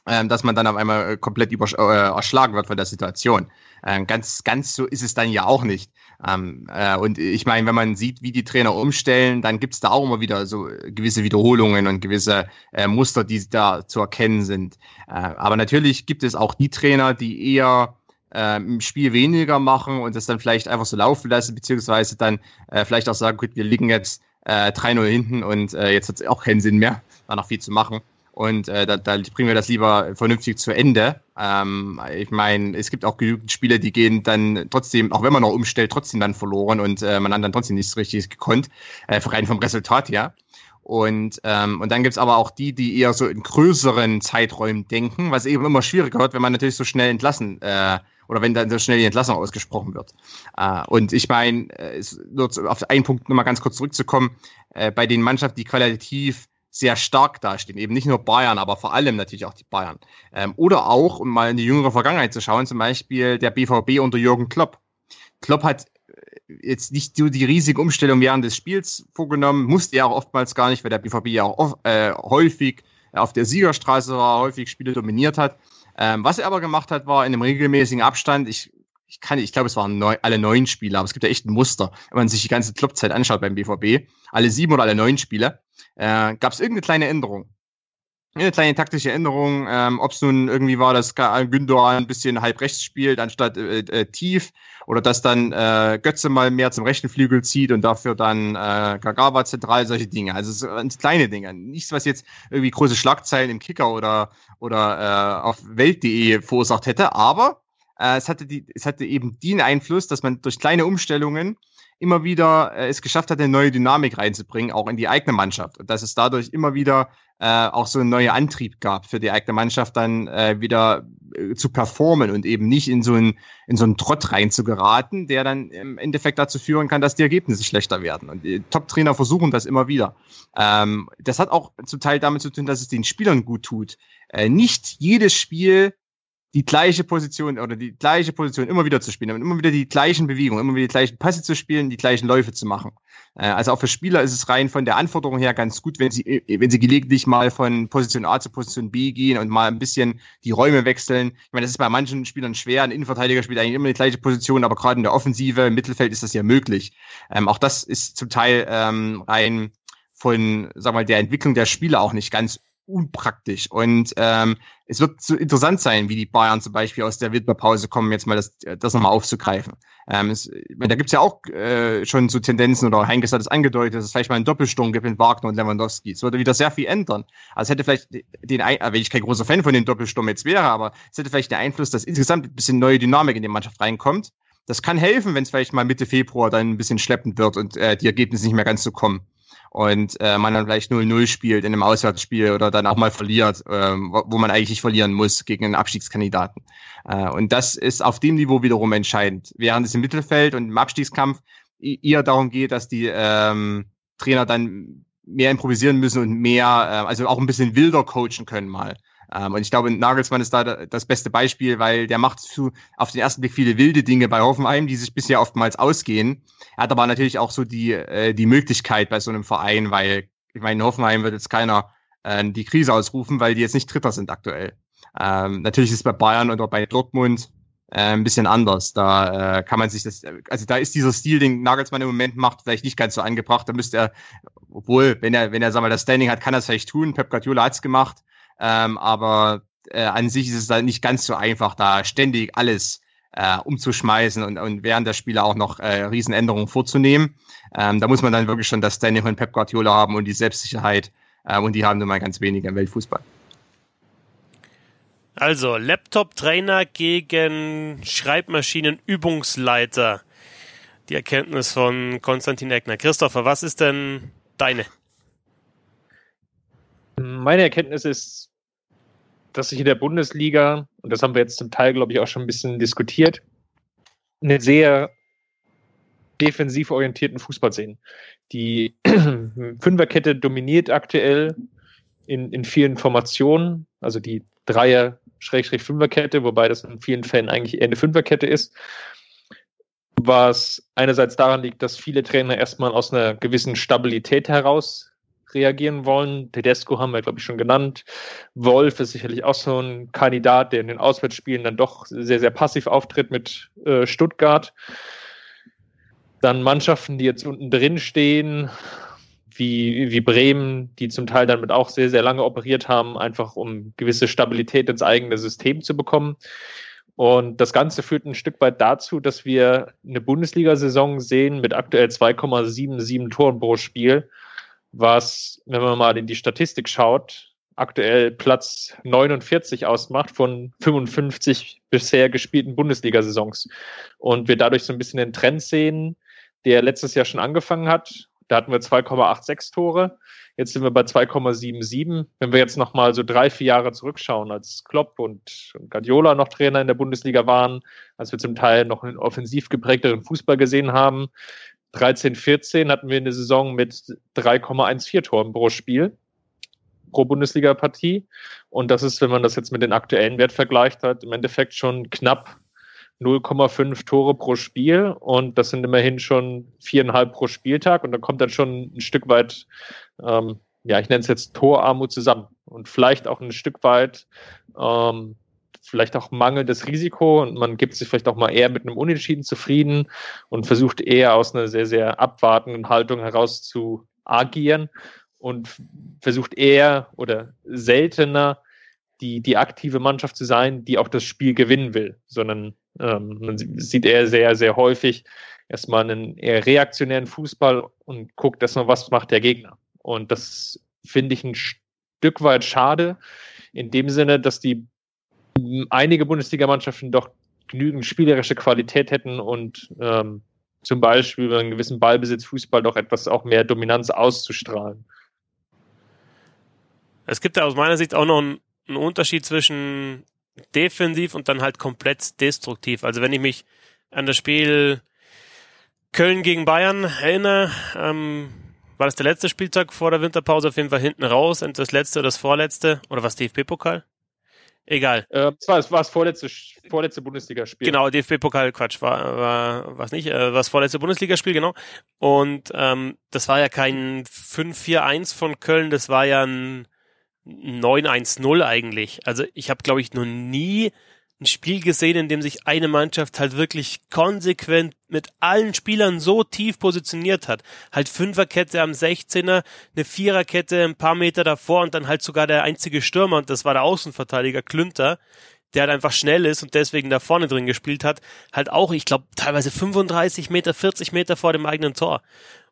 ähm, dass man dann auf einmal äh, komplett über, äh, erschlagen wird von der Situation. Ähm, ganz, ganz so ist es dann ja auch nicht. Ähm, äh, und ich meine, wenn man sieht, wie die Trainer umstellen, dann gibt es da auch immer wieder so gewisse Wiederholungen und gewisse äh, Muster, die da zu erkennen sind. Äh, aber natürlich gibt es auch die Trainer, die eher äh, im Spiel weniger machen und das dann vielleicht einfach so laufen lassen, beziehungsweise dann äh, vielleicht auch sagen, gut, wir liegen jetzt äh, 3-0 hinten und äh, jetzt hat es auch keinen Sinn mehr, da noch viel zu machen. Und äh, da, da bringen wir das lieber vernünftig zu Ende. Ähm, ich meine, es gibt auch genügend Spiele, die gehen dann trotzdem, auch wenn man noch umstellt, trotzdem dann verloren und äh, man hat dann trotzdem nichts Richtiges gekonnt, äh, rein vom Resultat her. Und, ähm, und dann gibt's aber auch die, die eher so in größeren Zeiträumen denken, was eben immer schwieriger wird, wenn man natürlich so schnell entlassen äh, oder wenn dann so schnell die Entlassung ausgesprochen wird. Äh, und ich meine, äh, nur auf einen Punkt nochmal ganz kurz zurückzukommen, äh, bei den Mannschaften, die qualitativ sehr stark dastehen. Eben nicht nur Bayern, aber vor allem natürlich auch die Bayern. Ähm, oder auch, um mal in die jüngere Vergangenheit zu schauen, zum Beispiel der BVB unter Jürgen Klopp. Klopp hat äh, jetzt nicht so die riesige Umstellung während des Spiels vorgenommen, musste er auch oftmals gar nicht, weil der BVB ja auch äh, häufig auf der Siegerstraße war, häufig Spiele dominiert hat. Ähm, was er aber gemacht hat, war in einem regelmäßigen Abstand, ich, ich ich glaube, es waren neun, alle neun Spiele, aber es gibt ja echt ein Muster, wenn man sich die ganze Kloppzeit anschaut beim BVB. Alle sieben oder alle neun Spiele äh, gab es irgendeine kleine Änderung. Eine kleine taktische Änderung, ähm, ob es nun irgendwie war, dass Gündogan ein bisschen halb rechts spielt anstatt äh, äh, tief oder dass dann äh, Götze mal mehr zum rechten Flügel zieht und dafür dann äh, Kagawa zentral, solche Dinge. Also so kleine Dinge. Nichts, was jetzt irgendwie große Schlagzeilen im Kicker oder, oder äh, auf Welt.de verursacht hätte, aber äh, es, hatte die, es hatte eben den Einfluss, dass man durch kleine Umstellungen immer wieder äh, es geschafft hat, eine neue Dynamik reinzubringen, auch in die eigene Mannschaft. Und dass es dadurch immer wieder äh, auch so einen neuen Antrieb gab für die eigene Mannschaft, dann äh, wieder äh, zu performen und eben nicht in so einen, in so einen Trott rein zu geraten, der dann im Endeffekt dazu führen kann, dass die Ergebnisse schlechter werden. Und die Top-Trainer versuchen das immer wieder. Ähm, das hat auch zum Teil damit zu tun, dass es den Spielern gut tut. Äh, nicht jedes Spiel die gleiche Position oder die gleiche Position immer wieder zu spielen, und immer wieder die gleichen Bewegungen, immer wieder die gleichen Pässe zu spielen, die gleichen Läufe zu machen. Äh, also auch für Spieler ist es rein von der Anforderung her ganz gut, wenn sie, äh, wenn sie gelegentlich mal von Position A zu Position B gehen und mal ein bisschen die Räume wechseln. Ich meine, das ist bei manchen Spielern schwer. Ein Innenverteidiger spielt eigentlich immer die gleiche Position, aber gerade in der Offensive, im Mittelfeld ist das ja möglich. Ähm, auch das ist zum Teil ähm, rein von, sag mal, der Entwicklung der Spieler auch nicht ganz unpraktisch. Und ähm, es wird so interessant sein, wie die Bayern zum Beispiel aus der Winterpause kommen, jetzt mal das, das nochmal aufzugreifen. Ähm, es, da gibt's ja auch äh, schon so Tendenzen, oder Heinkes hat es angedeutet, dass es vielleicht mal einen Doppelsturm gibt mit Wagner und Lewandowski. Es würde wieder sehr viel ändern. Also es hätte vielleicht den, äh, wenn ich kein großer Fan von den Doppelsturm jetzt wäre, aber es hätte vielleicht den Einfluss, dass insgesamt ein bisschen neue Dynamik in die Mannschaft reinkommt. Das kann helfen, wenn es vielleicht mal Mitte Februar dann ein bisschen schleppend wird und äh, die Ergebnisse nicht mehr ganz so kommen und äh, man dann vielleicht 0-0 spielt in einem Auswärtsspiel oder dann auch mal verliert, äh, wo man eigentlich verlieren muss gegen einen Abstiegskandidaten. Äh, und das ist auf dem Niveau wiederum entscheidend. Während es im Mittelfeld und im Abstiegskampf eher darum geht, dass die ähm, Trainer dann mehr improvisieren müssen und mehr, äh, also auch ein bisschen wilder coachen können mal. Ähm, und ich glaube, Nagelsmann ist da das beste Beispiel, weil der macht zu, auf den ersten Blick viele wilde Dinge bei Hoffenheim, die sich bisher oftmals ausgehen. Er hat aber natürlich auch so die, äh, die Möglichkeit bei so einem Verein, weil ich meine, in Hoffenheim wird jetzt keiner äh, die Krise ausrufen, weil die jetzt nicht Dritter sind aktuell. Ähm, natürlich ist es bei Bayern oder bei Dortmund äh, ein bisschen anders. Da äh, kann man sich das, also da ist dieser Stil, den Nagelsmann im Moment macht, vielleicht nicht ganz so angebracht. Da müsste er, obwohl, wenn er, wenn er, sag mal, das Standing hat, kann er es vielleicht tun. Pep Guardiola hat's gemacht. Ähm, aber äh, an sich ist es dann nicht ganz so einfach, da ständig alles äh, umzuschmeißen und, und während der Spiele auch noch äh, Riesenänderungen vorzunehmen. Ähm, da muss man dann wirklich schon das Standing von Pep Guardiola haben und die Selbstsicherheit. Äh, und die haben nun mal ganz wenige im Weltfußball. Also, Laptop-Trainer gegen Schreibmaschinen-Übungsleiter. Die Erkenntnis von Konstantin Eckner. Christopher, was ist denn deine? Meine Erkenntnis ist, dass sich in der Bundesliga, und das haben wir jetzt zum Teil, glaube ich, auch schon ein bisschen diskutiert, eine sehr defensiv orientierten Fußball sehen. Die Fünferkette dominiert aktuell in, in vielen Formationen, also die Dreier-Fünferkette, wobei das in vielen Fällen eigentlich eher eine Fünferkette ist. Was einerseits daran liegt, dass viele Trainer erstmal aus einer gewissen Stabilität heraus reagieren wollen. Tedesco haben wir, glaube ich, schon genannt. Wolf ist sicherlich auch so ein Kandidat, der in den Auswärtsspielen dann doch sehr, sehr passiv auftritt mit äh, Stuttgart. Dann Mannschaften, die jetzt unten drin stehen, wie, wie Bremen, die zum Teil damit auch sehr, sehr lange operiert haben, einfach um gewisse Stabilität ins eigene System zu bekommen. Und das Ganze führt ein Stück weit dazu, dass wir eine Bundesliga-Saison sehen mit aktuell 2,77 Toren pro Spiel was, wenn man mal in die Statistik schaut, aktuell Platz 49 ausmacht von 55 bisher gespielten Bundesliga-Saisons. Und wir dadurch so ein bisschen den Trend sehen, der letztes Jahr schon angefangen hat. Da hatten wir 2,86 Tore. Jetzt sind wir bei 2,77. Wenn wir jetzt nochmal so drei, vier Jahre zurückschauen, als Klopp und Guardiola noch Trainer in der Bundesliga waren, als wir zum Teil noch einen offensiv geprägteren Fußball gesehen haben, 13, 14 hatten wir eine Saison mit 3,14 Toren pro Spiel, pro Bundesliga-Partie. Und das ist, wenn man das jetzt mit den aktuellen Wert vergleicht, hat im Endeffekt schon knapp 0,5 Tore pro Spiel. Und das sind immerhin schon viereinhalb pro Spieltag. Und da kommt dann schon ein Stück weit, ähm, ja, ich nenne es jetzt Torarmut zusammen. Und vielleicht auch ein Stück weit ähm, vielleicht auch mangelndes Risiko und man gibt sich vielleicht auch mal eher mit einem Unentschieden zufrieden und versucht eher aus einer sehr, sehr abwartenden Haltung heraus zu agieren und versucht eher oder seltener die, die aktive Mannschaft zu sein, die auch das Spiel gewinnen will, sondern ähm, man sieht eher sehr, sehr häufig erstmal einen eher reaktionären Fußball und guckt erstmal, was macht der Gegner. Und das finde ich ein Stück weit schade, in dem Sinne, dass die einige Bundesligamannschaften doch genügend spielerische Qualität hätten und ähm, zum Beispiel über einen gewissen Ballbesitz Fußball doch etwas auch mehr Dominanz auszustrahlen. Es gibt ja aus meiner Sicht auch noch einen, Unterschied zwischen defensiv und dann halt komplett destruktiv. Also wenn ich mich an das Spiel Köln gegen Bayern erinnere, ähm, war das der letzte Spieltag vor der Winterpause auf jeden Fall hinten raus, das letzte oder das vorletzte oder was DFB-Pokal? Egal. Äh, das war, das war das vorletzte, vorletzte Bundesligaspiel. Genau, DFB-Pokal, Quatsch, war, war was nicht, äh, war das vorletzte Bundesligaspiel, genau. Und ähm, das war ja kein 5-4-1 von Köln, das war ja ein 9-1-0 eigentlich. Also ich habe, glaube ich, noch nie ein Spiel gesehen, in dem sich eine Mannschaft halt wirklich konsequent mit allen Spielern so tief positioniert hat. Halt Fünferkette am 16er, eine Viererkette ein paar Meter davor und dann halt sogar der einzige Stürmer, und das war der Außenverteidiger Klünter, der halt einfach schnell ist und deswegen da vorne drin gespielt hat, halt auch, ich glaube, teilweise 35 Meter, 40 Meter vor dem eigenen Tor.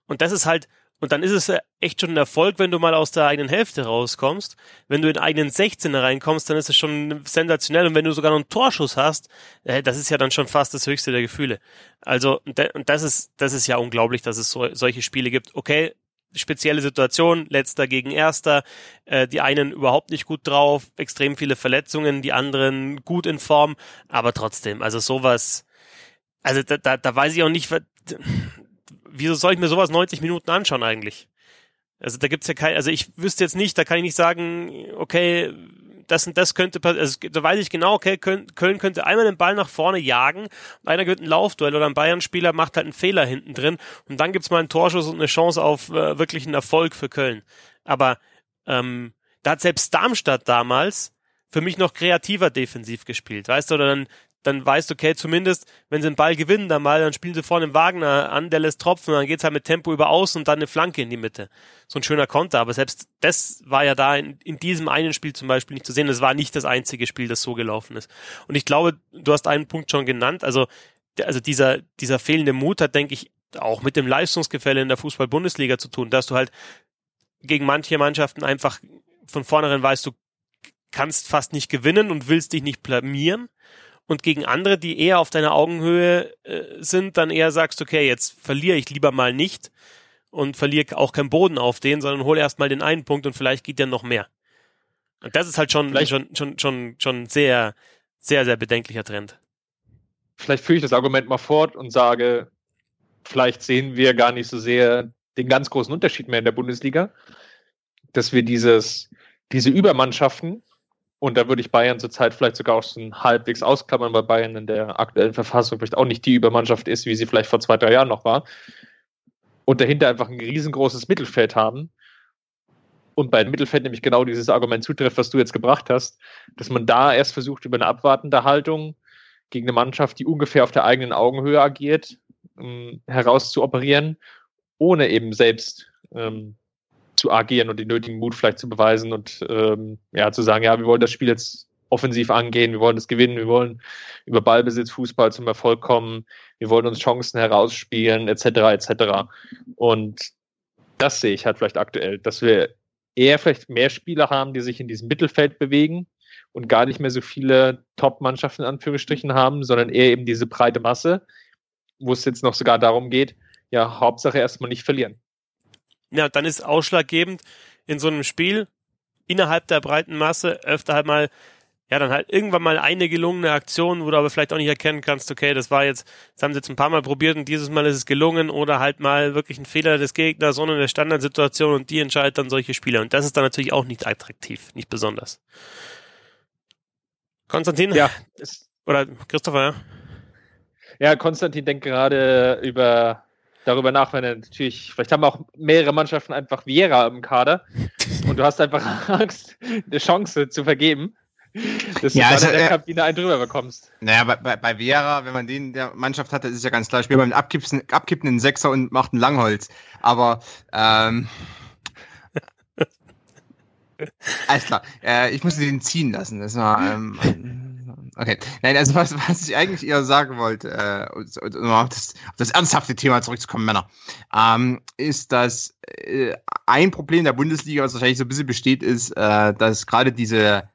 Und das ist halt, und dann ist es echt schon ein Erfolg, wenn du mal aus der eigenen Hälfte rauskommst. Wenn du in eigenen 16er reinkommst, dann ist es schon sensationell. Und wenn du sogar noch einen Torschuss hast, äh, das ist ja dann schon fast das höchste der Gefühle. Also, und das ist, das ist ja unglaublich, dass es so, solche Spiele gibt. Okay, spezielle Situation, letzter gegen erster, äh, die einen überhaupt nicht gut drauf, extrem viele Verletzungen, die anderen gut in Form, aber trotzdem, also sowas, also da, da, da weiß ich auch nicht, wieso soll ich mir sowas 90 Minuten anschauen eigentlich? Also da gibt's ja kein, also ich wüsste jetzt nicht, da kann ich nicht sagen, okay, das und das könnte also da weiß ich genau, okay, Köln, Köln könnte einmal den Ball nach vorne jagen und einer gewinnt ein Laufduell oder ein Bayern-Spieler macht halt einen Fehler hinten drin und dann gibt's mal einen Torschuss und eine Chance auf äh, wirklich einen Erfolg für Köln. Aber ähm, da hat selbst Darmstadt damals für mich noch kreativer defensiv gespielt, weißt du, oder dann dann weißt du, okay, zumindest, wenn sie den Ball gewinnen, dann mal, dann spielen sie vorne den Wagner an, der lässt tropfen, dann geht's halt mit Tempo über außen und dann eine Flanke in die Mitte. So ein schöner Konter, aber selbst das war ja da in, in diesem einen Spiel zum Beispiel nicht zu sehen. Das war nicht das einzige Spiel, das so gelaufen ist. Und ich glaube, du hast einen Punkt schon genannt, also, also dieser, dieser fehlende Mut hat, denke ich, auch mit dem Leistungsgefälle in der Fußball-Bundesliga zu tun, dass du halt gegen manche Mannschaften einfach von vornherein weißt, du kannst fast nicht gewinnen und willst dich nicht blamieren und gegen andere, die eher auf deiner Augenhöhe äh, sind, dann eher sagst, okay, jetzt verliere ich lieber mal nicht und verliere auch keinen Boden auf den, sondern hole erstmal den einen Punkt und vielleicht geht der noch mehr. Und das ist halt schon, vielleicht schon, schon, schon, schon sehr, sehr, sehr bedenklicher Trend. Vielleicht führe ich das Argument mal fort und sage, vielleicht sehen wir gar nicht so sehr den ganz großen Unterschied mehr in der Bundesliga, dass wir dieses, diese Übermannschaften, und da würde ich Bayern zurzeit vielleicht sogar auch schon halbwegs ausklammern, weil Bayern in der aktuellen Verfassung vielleicht auch nicht die Übermannschaft ist, wie sie vielleicht vor zwei, drei Jahren noch war. Und dahinter einfach ein riesengroßes Mittelfeld haben. Und bei Mittelfeld nämlich genau dieses Argument zutrifft, was du jetzt gebracht hast, dass man da erst versucht, über eine abwartende Haltung gegen eine Mannschaft, die ungefähr auf der eigenen Augenhöhe agiert, ähm, heraus zu operieren, ohne eben selbst ähm, zu agieren und den nötigen Mut vielleicht zu beweisen und ähm, ja, zu sagen, ja, wir wollen das Spiel jetzt offensiv angehen, wir wollen es gewinnen, wir wollen über Ballbesitz, Fußball zum Erfolg kommen, wir wollen uns Chancen herausspielen, etc. etc. Und das sehe ich halt vielleicht aktuell, dass wir eher vielleicht mehr Spieler haben, die sich in diesem Mittelfeld bewegen und gar nicht mehr so viele Top-Mannschaften in Anführungsstrichen haben, sondern eher eben diese breite Masse, wo es jetzt noch sogar darum geht, ja, Hauptsache erstmal nicht verlieren. Ja, dann ist ausschlaggebend in so einem Spiel innerhalb der breiten Masse öfter halt mal, ja, dann halt irgendwann mal eine gelungene Aktion, wo du aber vielleicht auch nicht erkennen kannst, okay, das war jetzt, das haben sie jetzt ein paar Mal probiert und dieses Mal ist es gelungen oder halt mal wirklich ein Fehler des Gegners, sondern der Standardsituation und die entscheidet dann solche Spiele. Und das ist dann natürlich auch nicht attraktiv, nicht besonders. Konstantin? Ja. Oder Christopher, ja? Ja, Konstantin denkt gerade über darüber nach, wenn er natürlich, vielleicht haben auch mehrere Mannschaften einfach Viera im Kader und du hast einfach Angst, eine Chance zu vergeben, dass ja, du also, bei der Kabine einen drüber bekommst. Naja, bei, bei, bei Viera, wenn man den in der Mannschaft hat, das ist ja ganz klar, spielt man einen abkippenden, abkippenden Sechser und macht einen Langholz. Aber ähm, alles klar, äh, ich muss den ziehen lassen. Das war ähm, Okay. Nein, also was, was ich eigentlich eher sagen wollte, äh, um auf das, auf das ernsthafte Thema zurückzukommen, Männer, ähm, ist, dass äh, ein Problem der Bundesliga, was wahrscheinlich so ein bisschen besteht, ist, äh, dass gerade diese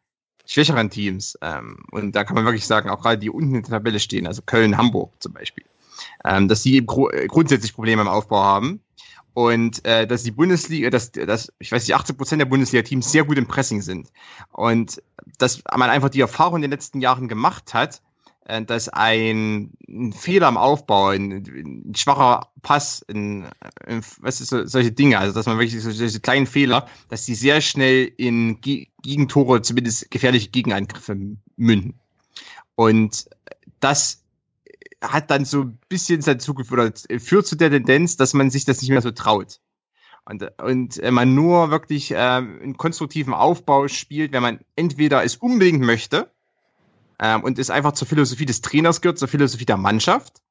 schwächeren Teams, ähm, und da kann man wirklich sagen, auch gerade die unten in der Tabelle stehen, also Köln, Hamburg zum Beispiel, ähm, dass die gru grundsätzlich Probleme im Aufbau haben und äh, dass die Bundesliga, dass, dass ich weiß nicht, 18 Prozent der Bundesliga-Teams sehr gut im Pressing sind und dass man einfach die Erfahrung in den letzten Jahren gemacht hat, äh, dass ein, ein, Fehler im Aufbau, ein, ein schwacher Pass, ein, ein, was ist so, solche Dinge, also dass man wirklich so, solche kleinen Fehler, dass die sehr schnell in Ge Gegentore, zumindest gefährliche Gegenangriffe münden. Und das hat dann so ein bisschen dazu geführt, führt zu der Tendenz, dass man sich das nicht mehr so traut. Und, und äh, man nur wirklich äh, einen konstruktiven Aufbau spielt, wenn man entweder es unbedingt möchte, ähm, und es einfach zur Philosophie des Trainers gehört, zur Philosophie der Mannschaft.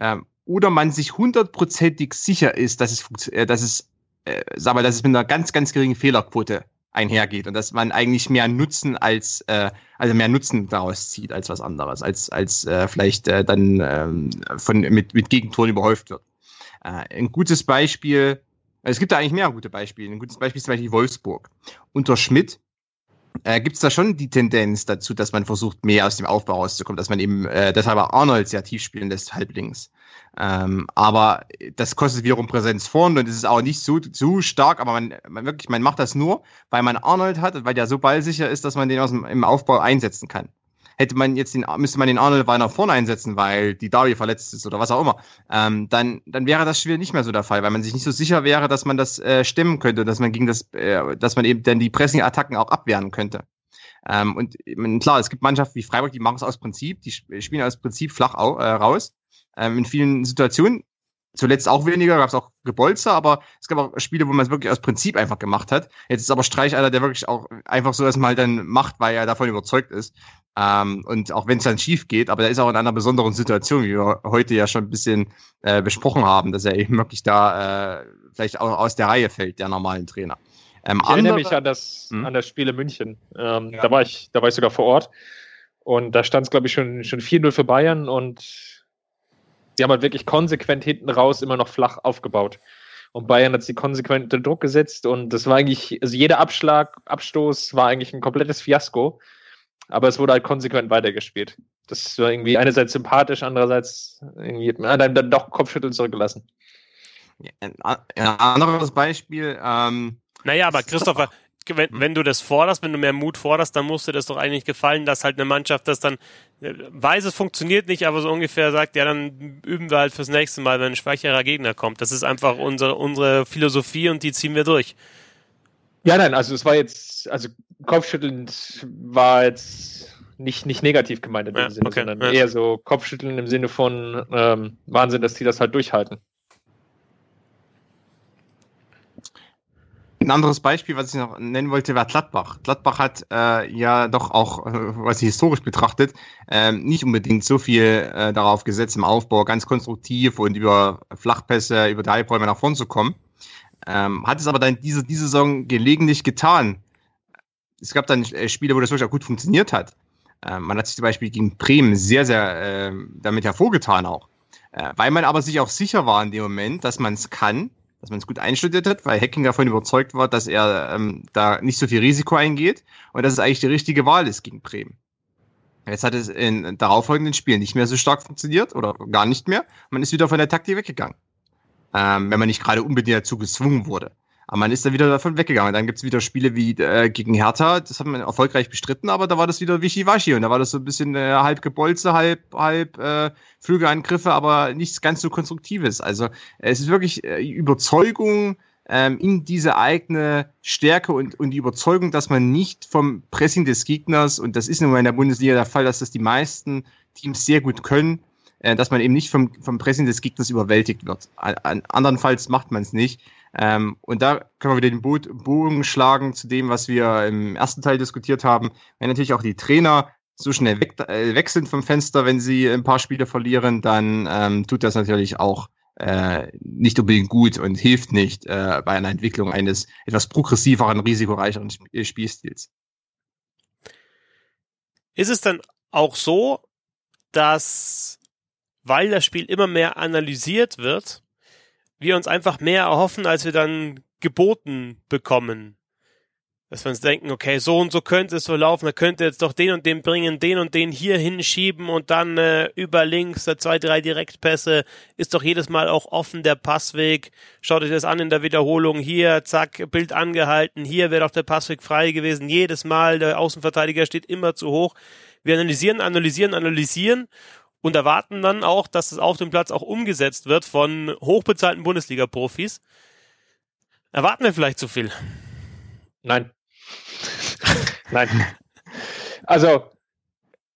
Ähm, oder man sich hundertprozentig sicher ist, dass es, äh, dass es, äh, sag mal, dass es mit einer ganz, ganz geringen Fehlerquote einhergeht und dass man eigentlich mehr Nutzen als äh, also mehr Nutzen daraus zieht als was anderes als als äh, vielleicht äh, dann ähm, von mit mit Gegentoren überhäuft wird. Äh, ein gutes Beispiel, es gibt da eigentlich mehr gute Beispiele. Ein gutes Beispiel ist zum Beispiel Wolfsburg. Unter Schmidt äh, gibt es da schon die Tendenz dazu, dass man versucht, mehr aus dem Aufbau rauszukommen, dass man eben äh, deshalb Arnold sehr tief spielen lässt, halblinks. Ähm, aber das kostet wiederum Präsenz vorne und es ist auch nicht so, so stark, aber man, man wirklich, man macht das nur, weil man Arnold hat und weil der so ballsicher ist, dass man den aus dem, im Aufbau einsetzen kann hätte man jetzt den, müsste man den Arnold weiter vorne einsetzen, weil die Darby verletzt ist oder was auch immer, ähm, dann, dann wäre das Spiel nicht mehr so der Fall, weil man sich nicht so sicher wäre, dass man das äh, stemmen könnte, dass man gegen das, äh, dass man eben dann die Pressing-Attacken auch abwehren könnte. Ähm, und klar, es gibt Mannschaften wie Freiburg, die machen es aus Prinzip, die spielen aus Prinzip flach äh, raus. Ähm, in vielen Situationen Zuletzt auch weniger, gab es auch Gebolzer, aber es gab auch Spiele, wo man es wirklich aus Prinzip einfach gemacht hat. Jetzt ist aber Streich einer, der wirklich auch einfach so erstmal dann macht, weil er davon überzeugt ist. Ähm, und auch wenn es dann schief geht, aber er ist auch in einer besonderen Situation, wie wir heute ja schon ein bisschen äh, besprochen haben, dass er eben wirklich da äh, vielleicht auch aus der Reihe fällt, der normalen Trainer. Ähm, ich erinnere mich an das, hm? an das Spiel in München. Ähm, ja. Da war ich, da war ich sogar vor Ort. Und da stand es, glaube ich, schon, schon 4-0 für Bayern und die haben halt wirklich konsequent hinten raus immer noch flach aufgebaut. Und Bayern hat sie konsequent unter Druck gesetzt und das war eigentlich, also jeder Abschlag, Abstoß war eigentlich ein komplettes Fiasko. Aber es wurde halt konsequent weitergespielt. Das war irgendwie einerseits sympathisch, andererseits irgendwie dann, dann doch Kopfschütteln zurückgelassen. Ein, ein anderes Beispiel. Ähm, naja, aber Christopher, wenn, wenn du das forderst, wenn du mehr Mut forderst, dann musst dir das doch eigentlich gefallen, dass halt eine Mannschaft das dann äh, weiß, es funktioniert nicht, aber so ungefähr sagt, ja, dann üben wir halt fürs nächste Mal, wenn ein schwächerer Gegner kommt. Das ist einfach unsere, unsere Philosophie und die ziehen wir durch. Ja, nein, also es war jetzt, also kopfschüttelnd war jetzt nicht, nicht negativ gemeint in dem ja, Sinne, okay, sondern ja. eher so Kopfschütteln im Sinne von ähm, Wahnsinn, dass die das halt durchhalten. Ein anderes Beispiel, was ich noch nennen wollte, war Gladbach. Gladbach hat äh, ja doch auch, äh, was historisch betrachtet, äh, nicht unbedingt so viel äh, darauf gesetzt, im Aufbau ganz konstruktiv und über Flachpässe, über die Halbräume nach vorn zu kommen. Ähm, hat es aber dann diese, diese Saison gelegentlich getan. Es gab dann äh, Spiele, wo das wirklich auch gut funktioniert hat. Ähm, man hat sich zum Beispiel gegen Bremen sehr, sehr äh, damit hervorgetan auch. Äh, weil man aber sich auch sicher war in dem Moment, dass man es kann dass man es gut einstudiert hat, weil Hacking davon überzeugt war, dass er ähm, da nicht so viel Risiko eingeht und dass es eigentlich die richtige Wahl ist gegen Bremen. Jetzt hat es in darauffolgenden Spielen nicht mehr so stark funktioniert oder gar nicht mehr. Man ist wieder von der Taktik weggegangen. Ähm, wenn man nicht gerade unbedingt dazu gezwungen wurde. Aber man ist dann wieder davon weggegangen. Dann gibt's wieder Spiele wie äh, gegen Hertha, das hat man erfolgreich bestritten, aber da war das wieder Wischiwaschi und da war das so ein bisschen äh, halb Gebolze, halb, halb äh, Flügelangriffe, aber nichts ganz so Konstruktives. Also es ist wirklich äh, Überzeugung ähm, in diese eigene Stärke und, und die Überzeugung, dass man nicht vom Pressing des Gegners, und das ist nun mal in der Bundesliga der Fall, dass das die meisten Teams sehr gut können, äh, dass man eben nicht vom, vom Pressing des Gegners überwältigt wird. An, andernfalls macht man es nicht. Ähm, und da können wir wieder den Bogen schlagen zu dem, was wir im ersten Teil diskutiert haben. Wenn natürlich auch die Trainer so schnell weg, äh, weg sind vom Fenster, wenn sie ein paar Spiele verlieren, dann ähm, tut das natürlich auch äh, nicht unbedingt gut und hilft nicht äh, bei einer Entwicklung eines etwas progressiveren, risikoreicheren Sp Spielstils. Ist es dann auch so, dass, weil das Spiel immer mehr analysiert wird, wir uns einfach mehr erhoffen, als wir dann geboten bekommen. dass wir uns denken, okay, so und so könnte es so laufen, da könnte jetzt doch den und den bringen, den und den hier hinschieben und dann äh, über links, da zwei, drei Direktpässe, ist doch jedes Mal auch offen der Passweg. Schaut euch das an in der Wiederholung, hier, zack, Bild angehalten, hier wäre doch der Passweg frei gewesen, jedes Mal, der Außenverteidiger steht immer zu hoch. Wir analysieren, analysieren, analysieren und erwarten dann auch, dass es auf dem Platz auch umgesetzt wird von hochbezahlten Bundesliga-Profis. Erwarten wir vielleicht zu viel? Nein. Nein. Also,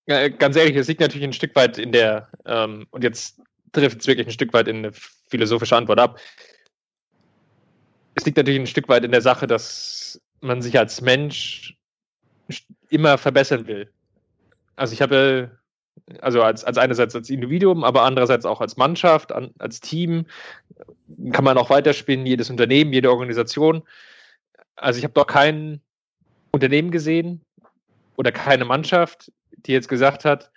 äh, ganz ehrlich, es liegt natürlich ein Stück weit in der, ähm, und jetzt trifft es wirklich ein Stück weit in eine philosophische Antwort ab. Es liegt natürlich ein Stück weit in der Sache, dass man sich als Mensch immer verbessern will. Also ich habe, also als, als einerseits als Individuum, aber andererseits auch als Mannschaft, an, als Team, kann man auch weiterspinnen, jedes Unternehmen, jede Organisation. Also ich habe doch kein Unternehmen gesehen oder keine Mannschaft, die jetzt gesagt hat,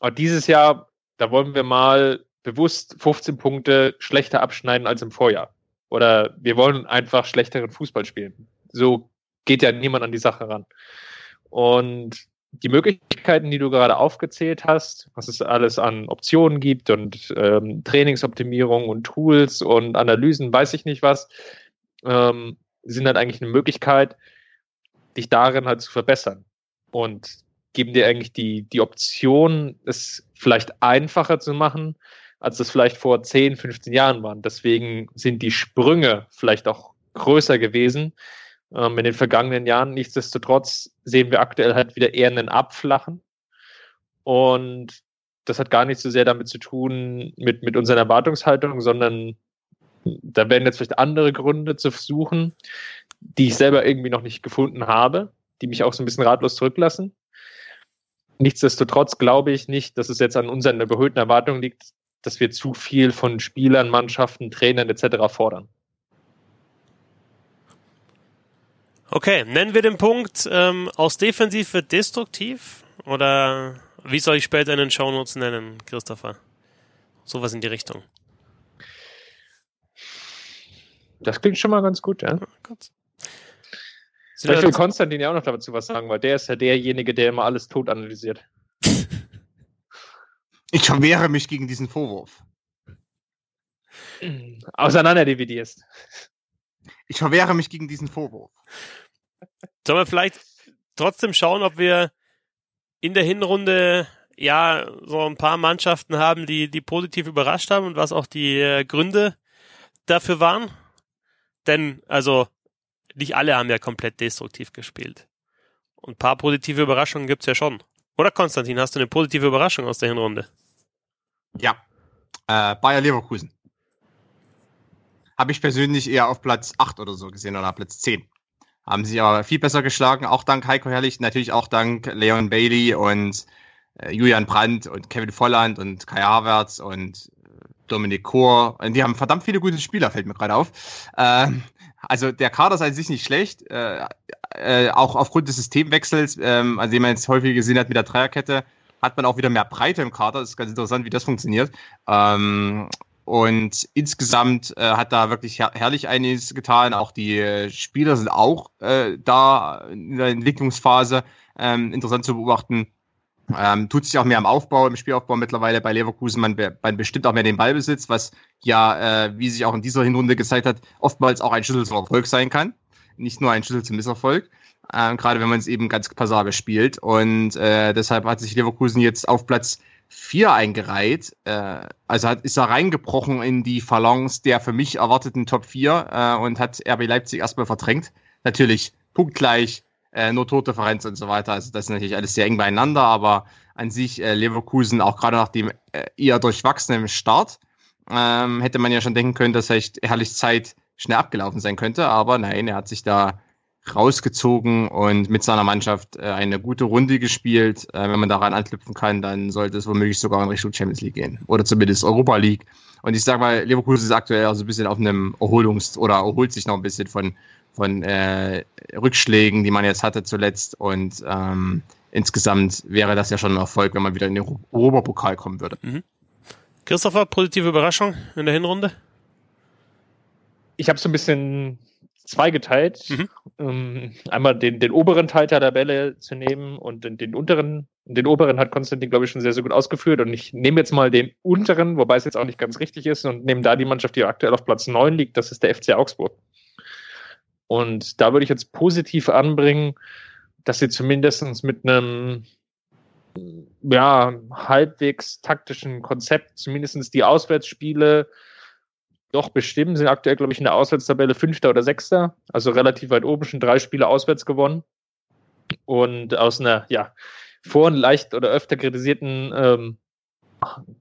oh, dieses Jahr, da wollen wir mal bewusst 15 Punkte schlechter abschneiden als im Vorjahr. Oder wir wollen einfach schlechteren Fußball spielen. So geht ja niemand an die Sache ran. Und die Möglichkeiten, die du gerade aufgezählt hast, was es alles an Optionen gibt und ähm, Trainingsoptimierung und Tools und Analysen, weiß ich nicht was, ähm, sind halt eigentlich eine Möglichkeit, dich darin halt zu verbessern und geben dir eigentlich die, die Option, es vielleicht einfacher zu machen, als das vielleicht vor 10, 15 Jahren waren. Deswegen sind die Sprünge vielleicht auch größer gewesen in den vergangenen Jahren. Nichtsdestotrotz sehen wir aktuell halt wieder eher einen Abflachen. Und das hat gar nicht so sehr damit zu tun mit, mit unserer Erwartungshaltung, sondern da werden jetzt vielleicht andere Gründe zu suchen, die ich selber irgendwie noch nicht gefunden habe, die mich auch so ein bisschen ratlos zurücklassen. Nichtsdestotrotz glaube ich nicht, dass es jetzt an unseren überhöhten Erwartungen liegt, dass wir zu viel von Spielern, Mannschaften, Trainern etc. fordern. Okay, nennen wir den Punkt ähm, aus defensiv wird destruktiv oder wie soll ich später in den Shownotes nennen, Christopher? Sowas in die Richtung. Das klingt schon mal ganz gut, ja. Gut. Vielleicht will Konstantin ja auch noch dazu was sagen, weil der ist ja derjenige, der immer alles tot analysiert. Ich verwehre mich gegen diesen Vorwurf. Auseinanderdividierst. Ich verwehre mich gegen diesen Vorwurf. Sollen wir vielleicht trotzdem schauen, ob wir in der Hinrunde ja so ein paar Mannschaften haben, die, die positiv überrascht haben und was auch die äh, Gründe dafür waren? Denn, also, nicht alle haben ja komplett destruktiv gespielt. Und ein paar positive Überraschungen gibt's ja schon. Oder Konstantin, hast du eine positive Überraschung aus der Hinrunde? Ja. Äh, Bayer Leverkusen. Habe ich persönlich eher auf Platz 8 oder so gesehen oder Platz 10. Haben sie aber viel besser geschlagen, auch dank Heiko Herrlich, natürlich auch dank Leon Bailey und äh, Julian Brandt und Kevin Volland und Kai Havertz und Dominik Kor. Die haben verdammt viele gute Spieler, fällt mir gerade auf. Ähm, also der Kader ist an sich nicht schlecht, äh, äh, auch aufgrund des Systemwechsels, ähm, also den man jetzt häufig gesehen hat mit der Dreierkette, hat man auch wieder mehr Breite im Kader. Das ist ganz interessant, wie das funktioniert. Ähm, und insgesamt äh, hat da wirklich her herrlich einiges getan. Auch die äh, Spieler sind auch äh, da in der Entwicklungsphase ähm, interessant zu beobachten. Ähm, tut sich auch mehr im Aufbau, im Spielaufbau mittlerweile bei Leverkusen. Man, man bestimmt auch mehr den Ballbesitz, was ja, äh, wie sich auch in dieser Hinrunde gezeigt hat, oftmals auch ein Schlüssel zum Erfolg sein kann. Nicht nur ein Schlüssel zum Misserfolg. Äh, gerade wenn man es eben ganz passabel spielt. Und äh, deshalb hat sich Leverkusen jetzt auf Platz 4 eingereiht. Äh, also hat, ist er reingebrochen in die Phalanx der für mich erwarteten Top 4 äh, und hat RB Leipzig erstmal verdrängt. Natürlich punktgleich äh, nur Tordifferenz und so weiter. Also das ist natürlich alles sehr eng beieinander, aber an sich äh, Leverkusen, auch gerade nach dem äh, eher durchwachsenen Start, ähm, hätte man ja schon denken können, dass vielleicht herrlich Zeit schnell abgelaufen sein könnte, aber nein, er hat sich da rausgezogen und mit seiner Mannschaft äh, eine gute Runde gespielt. Äh, wenn man daran anknüpfen kann, dann sollte es womöglich sogar in Richtung Champions League gehen oder zumindest Europa League. Und ich sage mal, Leverkusen ist aktuell auch so ein bisschen auf einem Erholungs- oder erholt sich noch ein bisschen von von äh, Rückschlägen, die man jetzt hatte zuletzt. Und ähm, insgesamt wäre das ja schon ein Erfolg, wenn man wieder in den Europapokal kommen würde. Mhm. Christopher, positive Überraschung in der Hinrunde? Ich habe so ein bisschen zweigeteilt. Mhm. Um, einmal den, den oberen Teil der Tabelle zu nehmen und den, den unteren. Den oberen hat Konstantin, glaube ich, schon sehr, sehr gut ausgeführt. Und ich nehme jetzt mal den unteren, wobei es jetzt auch nicht ganz richtig ist, und nehme da die Mannschaft, die aktuell auf Platz 9 liegt. Das ist der FC Augsburg. Und da würde ich jetzt positiv anbringen, dass sie zumindest mit einem ja, halbwegs taktischen Konzept, zumindest die Auswärtsspiele doch bestimmen, sind aktuell, glaube ich, in der Auswärtstabelle Fünfter oder Sechster, also relativ weit oben, schon drei Spiele auswärts gewonnen. Und aus einer, ja, vor und leicht oder öfter kritisierten ähm,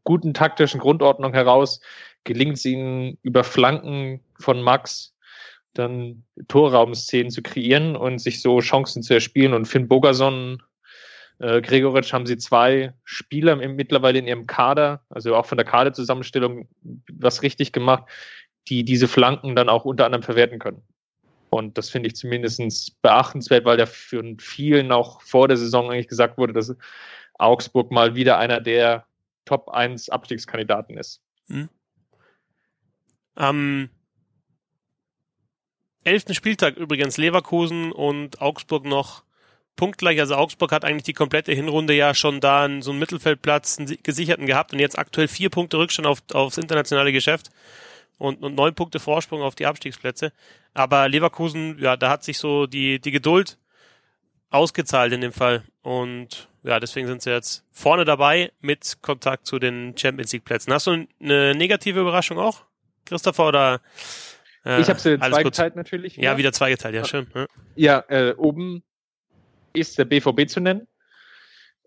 guten taktischen Grundordnung heraus gelingt es ihnen über Flanken von Max dann Torraumszenen zu kreieren und sich so Chancen zu erspielen. Und Finn Bogerson äh, Gregoritsch haben sie zwei Spieler mittlerweile in ihrem Kader, also auch von der Kaderzusammenstellung was richtig gemacht, die diese Flanken dann auch unter anderem verwerten können. Und das finde ich zumindest beachtenswert, weil ja für vielen auch vor der Saison eigentlich gesagt wurde, dass Augsburg mal wieder einer der Top 1 Abstiegskandidaten ist. Hm. Am elften Spieltag übrigens Leverkusen und Augsburg noch punktgleich. Also Augsburg hat eigentlich die komplette Hinrunde ja schon da so einen Mittelfeldplatz einen gesicherten gehabt und jetzt aktuell vier Punkte Rückstand auf, aufs internationale Geschäft und, und neun Punkte Vorsprung auf die Abstiegsplätze. Aber Leverkusen, ja, da hat sich so die, die Geduld ausgezahlt in dem Fall. Und ja, deswegen sind sie jetzt vorne dabei mit Kontakt zu den Champions League Plätzen. Hast du eine negative Überraschung auch, Christopher, oder? Äh, ich habe sie zweigeteilt natürlich. Ja, ja, wieder zweigeteilt, ja, schön. Ja, ja äh, oben ist der BVB zu nennen.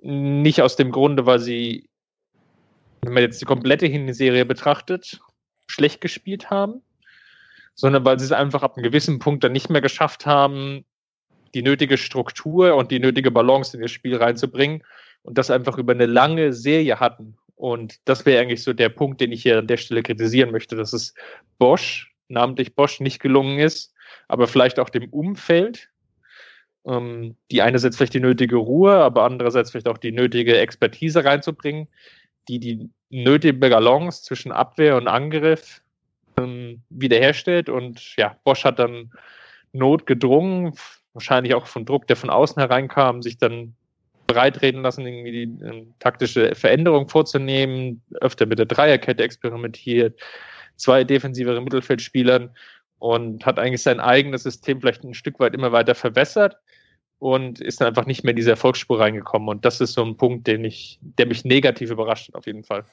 Nicht aus dem Grunde, weil sie, wenn man jetzt die komplette Hinserie betrachtet, schlecht gespielt haben, sondern weil sie es einfach ab einem gewissen Punkt dann nicht mehr geschafft haben, die nötige Struktur und die nötige Balance in ihr Spiel reinzubringen und das einfach über eine lange Serie hatten. Und das wäre eigentlich so der Punkt, den ich hier an der Stelle kritisieren möchte, dass es Bosch, namentlich Bosch, nicht gelungen ist, aber vielleicht auch dem Umfeld, ähm, die einerseits vielleicht die nötige Ruhe, aber andererseits vielleicht auch die nötige Expertise reinzubringen, die die nötige Balance zwischen Abwehr und Angriff ähm, wiederherstellt. Und ja, Bosch hat dann Not gedrungen, wahrscheinlich auch von Druck, der von außen hereinkam, sich dann breitreden lassen, irgendwie die äh, taktische Veränderung vorzunehmen, öfter mit der Dreierkette experimentiert, zwei defensivere Mittelfeldspielern und hat eigentlich sein eigenes System vielleicht ein Stück weit immer weiter verwässert und ist dann einfach nicht mehr in diese Erfolgsspur reingekommen. Und das ist so ein Punkt, den ich, der mich negativ überrascht hat, auf jeden Fall.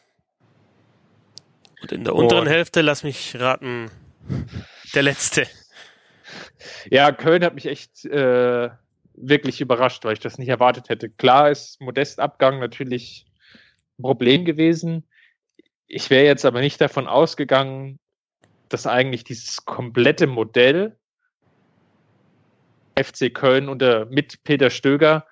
Und in der unteren und, Hälfte, lass mich raten, der letzte. Ja, Köln hat mich echt äh, wirklich überrascht, weil ich das nicht erwartet hätte. Klar ist Modestabgang natürlich ein Problem gewesen. Ich wäre jetzt aber nicht davon ausgegangen, dass eigentlich dieses komplette Modell FC Köln unter mit Peter Stöger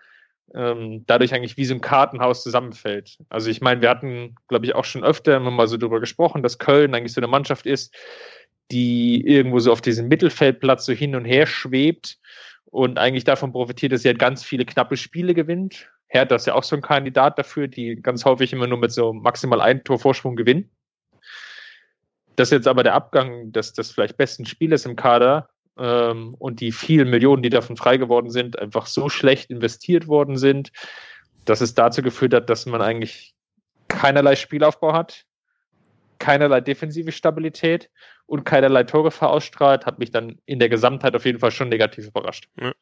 ähm, dadurch eigentlich wie so ein Kartenhaus zusammenfällt. Also ich meine, wir hatten, glaube ich, auch schon öfter immer mal so drüber gesprochen, dass Köln eigentlich so eine Mannschaft ist, die irgendwo so auf diesem Mittelfeldplatz so hin und her schwebt und eigentlich davon profitiert, dass sie halt ganz viele knappe Spiele gewinnt. Hertha ist ja auch so ein Kandidat dafür, die ganz häufig immer nur mit so maximal ein Tor Vorsprung gewinnen. Dass jetzt aber der Abgang des, des vielleicht besten Spielers im Kader ähm, und die vielen Millionen, die davon frei geworden sind, einfach so schlecht investiert worden sind, dass es dazu geführt hat, dass man eigentlich keinerlei Spielaufbau hat, keinerlei defensive Stabilität und keinerlei Torgefahr ausstrahlt, hat mich dann in der Gesamtheit auf jeden Fall schon negativ überrascht. Ja.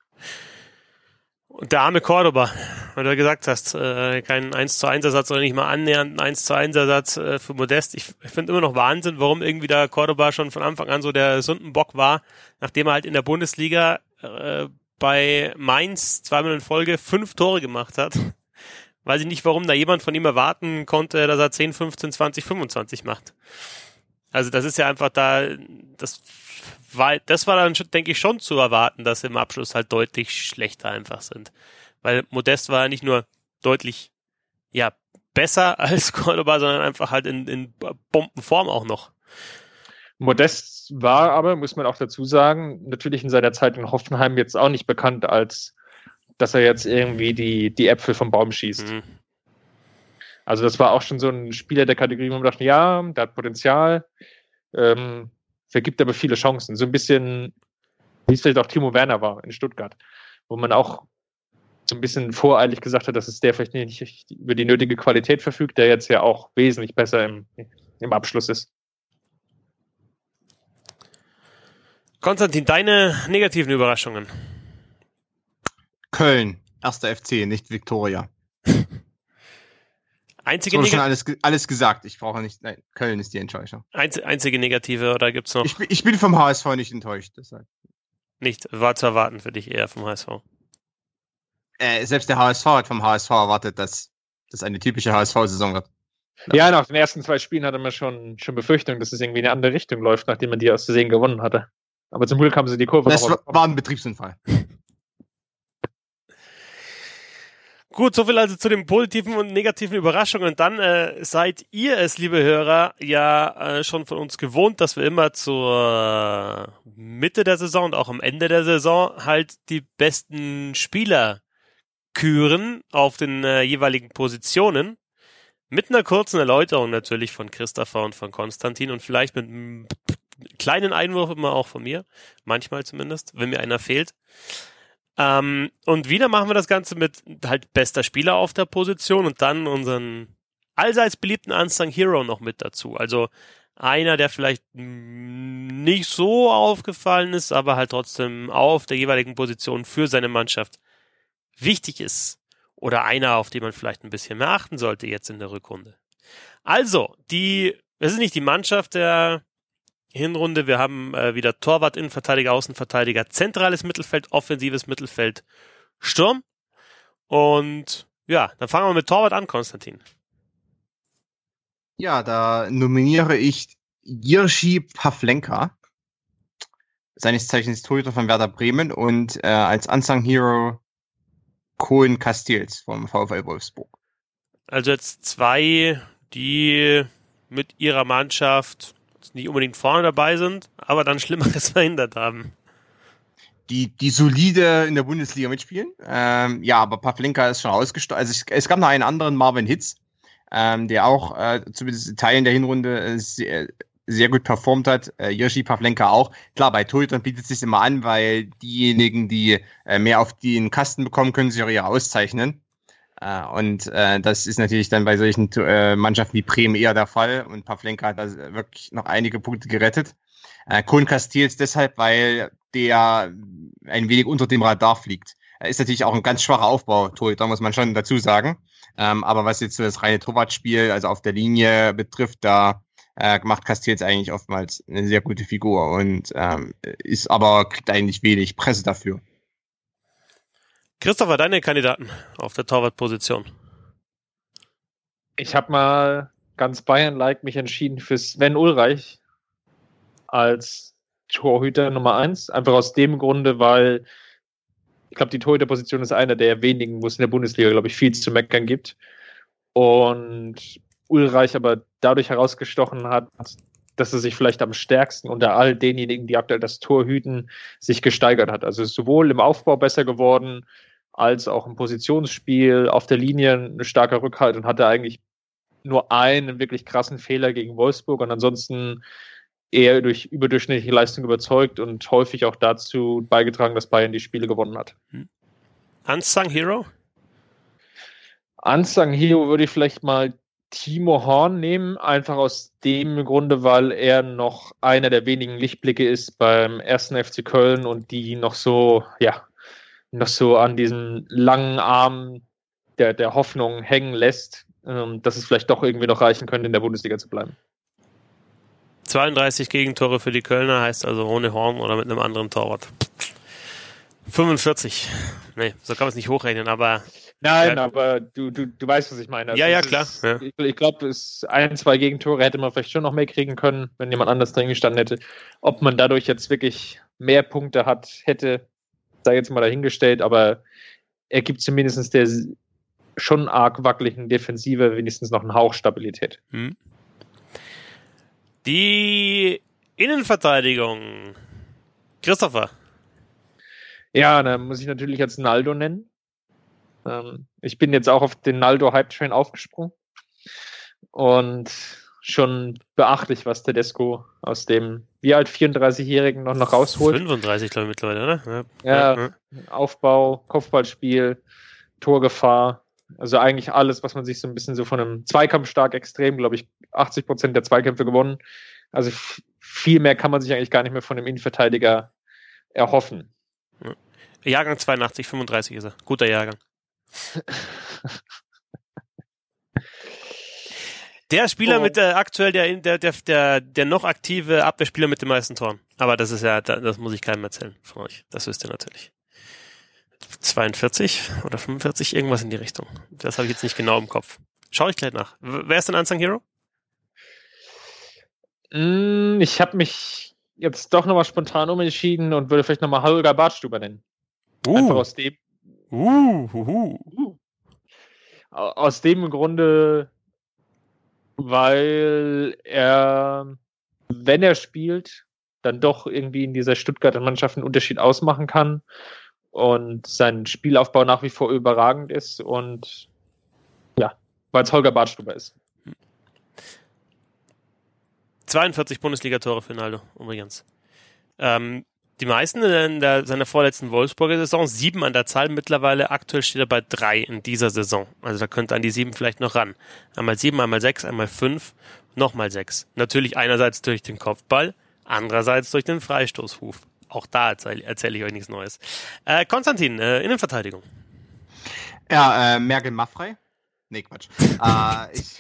Und der arme Cordoba, weil du gesagt hast, äh, kein 1 zu 1 Ersatz oder nicht mal annähernd ein 1 zu 1 Ersatz äh, für Modest. Ich, ich finde immer noch Wahnsinn, warum irgendwie da Cordoba schon von Anfang an so der Sündenbock war, nachdem er halt in der Bundesliga äh, bei Mainz zweimal in Folge fünf Tore gemacht hat. Weiß ich nicht, warum da jemand von ihm erwarten konnte, dass er 10, 15, 20, 25 macht. Also das ist ja einfach da, das war, das war dann, denke ich, schon zu erwarten, dass sie im Abschluss halt deutlich schlechter einfach sind. Weil Modest war ja nicht nur deutlich, ja, besser als Cordoba, sondern einfach halt in, in Bombenform auch noch. Modest war aber, muss man auch dazu sagen, natürlich in seiner Zeit in Hoffenheim jetzt auch nicht bekannt als, dass er jetzt irgendwie die, die Äpfel vom Baum schießt. Mhm. Also das war auch schon so ein Spieler der Kategorie, wo man dachte, ja, der hat Potenzial. Ähm, vergibt aber viele Chancen. So ein bisschen wie es vielleicht auch Timo Werner war in Stuttgart, wo man auch so ein bisschen voreilig gesagt hat, dass es der vielleicht nicht über die nötige Qualität verfügt, der jetzt ja auch wesentlich besser im, im Abschluss ist. Konstantin, deine negativen Überraschungen? Köln, erster FC, nicht Viktoria. Einzige schon alles, alles gesagt. Ich brauche nicht. Nein, Köln ist die Enttäuschung. einzige negative oder gibt's noch? Ich, ich, bin vom HSV nicht enttäuscht. Deshalb. Nicht, war zu erwarten für dich eher vom HSV. Äh, selbst der HSV hat vom HSV erwartet, dass das eine typische HSV-Saison wird. Ja. ja, nach den ersten zwei Spielen hatte man schon, schon Befürchtung, dass es irgendwie in eine andere Richtung läuft, nachdem man die aus Versehen gewonnen hatte. Aber zum Glück haben sie die Kurve. Das war, war ein Betriebsunfall. Gut, soviel also zu den positiven und negativen Überraschungen. Und dann äh, seid ihr es, liebe Hörer, ja äh, schon von uns gewohnt, dass wir immer zur Mitte der Saison und auch am Ende der Saison halt die besten Spieler küren auf den äh, jeweiligen Positionen. Mit einer kurzen Erläuterung natürlich von Christopher und von Konstantin und vielleicht mit einem kleinen Einwurf immer auch von mir. Manchmal zumindest, wenn mir einer fehlt. Ähm, und wieder machen wir das Ganze mit halt bester Spieler auf der Position und dann unseren allseits beliebten Unsung Hero noch mit dazu. Also einer, der vielleicht nicht so aufgefallen ist, aber halt trotzdem auf der jeweiligen Position für seine Mannschaft wichtig ist. Oder einer, auf den man vielleicht ein bisschen mehr achten sollte jetzt in der Rückrunde. Also, die, es ist nicht die Mannschaft der Hinrunde. Wir haben äh, wieder Torwart, Innenverteidiger, Außenverteidiger, zentrales Mittelfeld, offensives Mittelfeld, Sturm. Und ja, dann fangen wir mit Torwart an, Konstantin. Ja, da nominiere ich Jirschi Pavlenka, seines Zeichens Torhüter von Werder Bremen und äh, als Unsung Hero Cohen Castells vom VfL Wolfsburg. Also jetzt zwei, die mit ihrer Mannschaft nicht unbedingt vorne dabei sind, aber dann Schlimmeres verhindert haben. Die, die solide in der Bundesliga mitspielen. Ähm, ja, aber Pavlenka ist schon ausgestorben. Also es, es, gab noch einen anderen, Marvin Hitz, ähm, der auch äh, zumindest in Teilen der Hinrunde äh, sehr, sehr gut performt hat. Äh, Yoshi Pavlenka auch. Klar, bei Torhütern bietet es sich immer an, weil diejenigen, die äh, mehr auf den Kasten bekommen, können sich auch eher auszeichnen. Äh, und äh, das ist natürlich dann bei solchen äh, Mannschaften wie Bremen eher der Fall. Und Pavlenka hat da wirklich noch einige Punkte gerettet. Äh, Kohn Castils deshalb, weil der ein wenig unter dem Radar fliegt. Er ist natürlich auch ein ganz schwacher Aufbau, da muss man schon dazu sagen. Ähm, aber was jetzt so das reine Torwartspiel, also auf der Linie betrifft, da äh, macht Castells eigentlich oftmals eine sehr gute Figur und ähm, ist aber kriegt eigentlich wenig Presse dafür. Christopher, deine Kandidaten auf der Torwartposition. Ich habe mal ganz Bayern-like mich entschieden für Sven Ulreich als Torhüter Nummer eins. Einfach aus dem Grunde, weil ich glaube, die Torhüterposition ist einer der wenigen, wo es in der Bundesliga, glaube ich, viel zu meckern gibt. Und Ulreich aber dadurch herausgestochen hat, dass er sich vielleicht am stärksten unter all denjenigen, die aktuell das Tor hüten, sich gesteigert hat. Also sowohl im Aufbau besser geworden, als auch im Positionsspiel auf der Linie ein starker Rückhalt und hatte eigentlich nur einen wirklich krassen Fehler gegen Wolfsburg und ansonsten eher durch überdurchschnittliche Leistung überzeugt und häufig auch dazu beigetragen, dass Bayern die Spiele gewonnen hat. Hm. Unsung Hero? Unsung Hero würde ich vielleicht mal Timo Horn nehmen, einfach aus dem Grunde, weil er noch einer der wenigen Lichtblicke ist beim ersten FC Köln und die noch so, ja, noch so an diesem langen Arm der, der Hoffnung hängen lässt, ähm, dass es vielleicht doch irgendwie noch reichen könnte, in der Bundesliga zu bleiben. 32 Gegentore für die Kölner heißt also ohne Horn oder mit einem anderen Torwart. 45. Nee, so kann man es nicht hochrechnen, aber. Nein, ja. aber du, du, du weißt, was ich meine. Also ja, ja, klar. Ist, ja. Ich, ich glaube, ein, zwei Gegentore hätte man vielleicht schon noch mehr kriegen können, wenn jemand anders drin gestanden hätte. Ob man dadurch jetzt wirklich mehr Punkte hat, hätte, sei jetzt mal dahingestellt, aber er gibt zumindest der schon arg wackeligen Defensive wenigstens noch einen Hauch Stabilität. Hm. Die Innenverteidigung. Christopher. Ja, da muss ich natürlich jetzt Naldo nennen. Ähm, ich bin jetzt auch auf den Naldo Hype Train aufgesprungen. Und schon beachtlich, was Tedesco aus dem wie alt 34-Jährigen noch, noch rausholt. 35, glaube ich, mittlerweile, oder? Ja, ja, Aufbau, Kopfballspiel, Torgefahr. Also eigentlich alles, was man sich so ein bisschen so von einem Zweikampf stark extrem, glaube ich, 80 Prozent der Zweikämpfe gewonnen. Also viel mehr kann man sich eigentlich gar nicht mehr von dem Innenverteidiger erhoffen. Jahrgang 82, 35 ist er. Guter Jahrgang. Der Spieler oh. mit der aktuell der, der, der, der, der noch aktive Abwehrspieler mit den meisten Toren. Aber das ist ja, das muss ich keinem erzählen von euch. Das wisst ihr natürlich. 42 oder 45, irgendwas in die Richtung. Das habe ich jetzt nicht genau im Kopf. Schau ich gleich nach. Wer ist denn Unsung Hero? Mm, ich habe mich jetzt doch nochmal spontan umentschieden und würde vielleicht nochmal Holger Bartstuber nennen. Uh. Einfach aus dem. Uh, uh, uh. Aus dem Grunde, weil er, wenn er spielt, dann doch irgendwie in dieser Stuttgarter Mannschaft einen Unterschied ausmachen kann und sein Spielaufbau nach wie vor überragend ist und ja, weil es Holger Bartstuber ist. 42 Bundesliga-Tore für Naldo, übrigens. Ähm, die meisten in der, seiner vorletzten Wolfsburger Saison, sieben an der Zahl mittlerweile. Aktuell steht er bei drei in dieser Saison. Also da könnte an die sieben vielleicht noch ran. Einmal sieben, einmal sechs, einmal fünf, nochmal sechs. Natürlich einerseits durch den Kopfball, andererseits durch den Freistoßhuf. Auch da erzähle erzähl ich euch nichts Neues. Äh, Konstantin, äh, Innenverteidigung. Ja, äh, Merkel Maffrey. Nee, Quatsch. äh, ich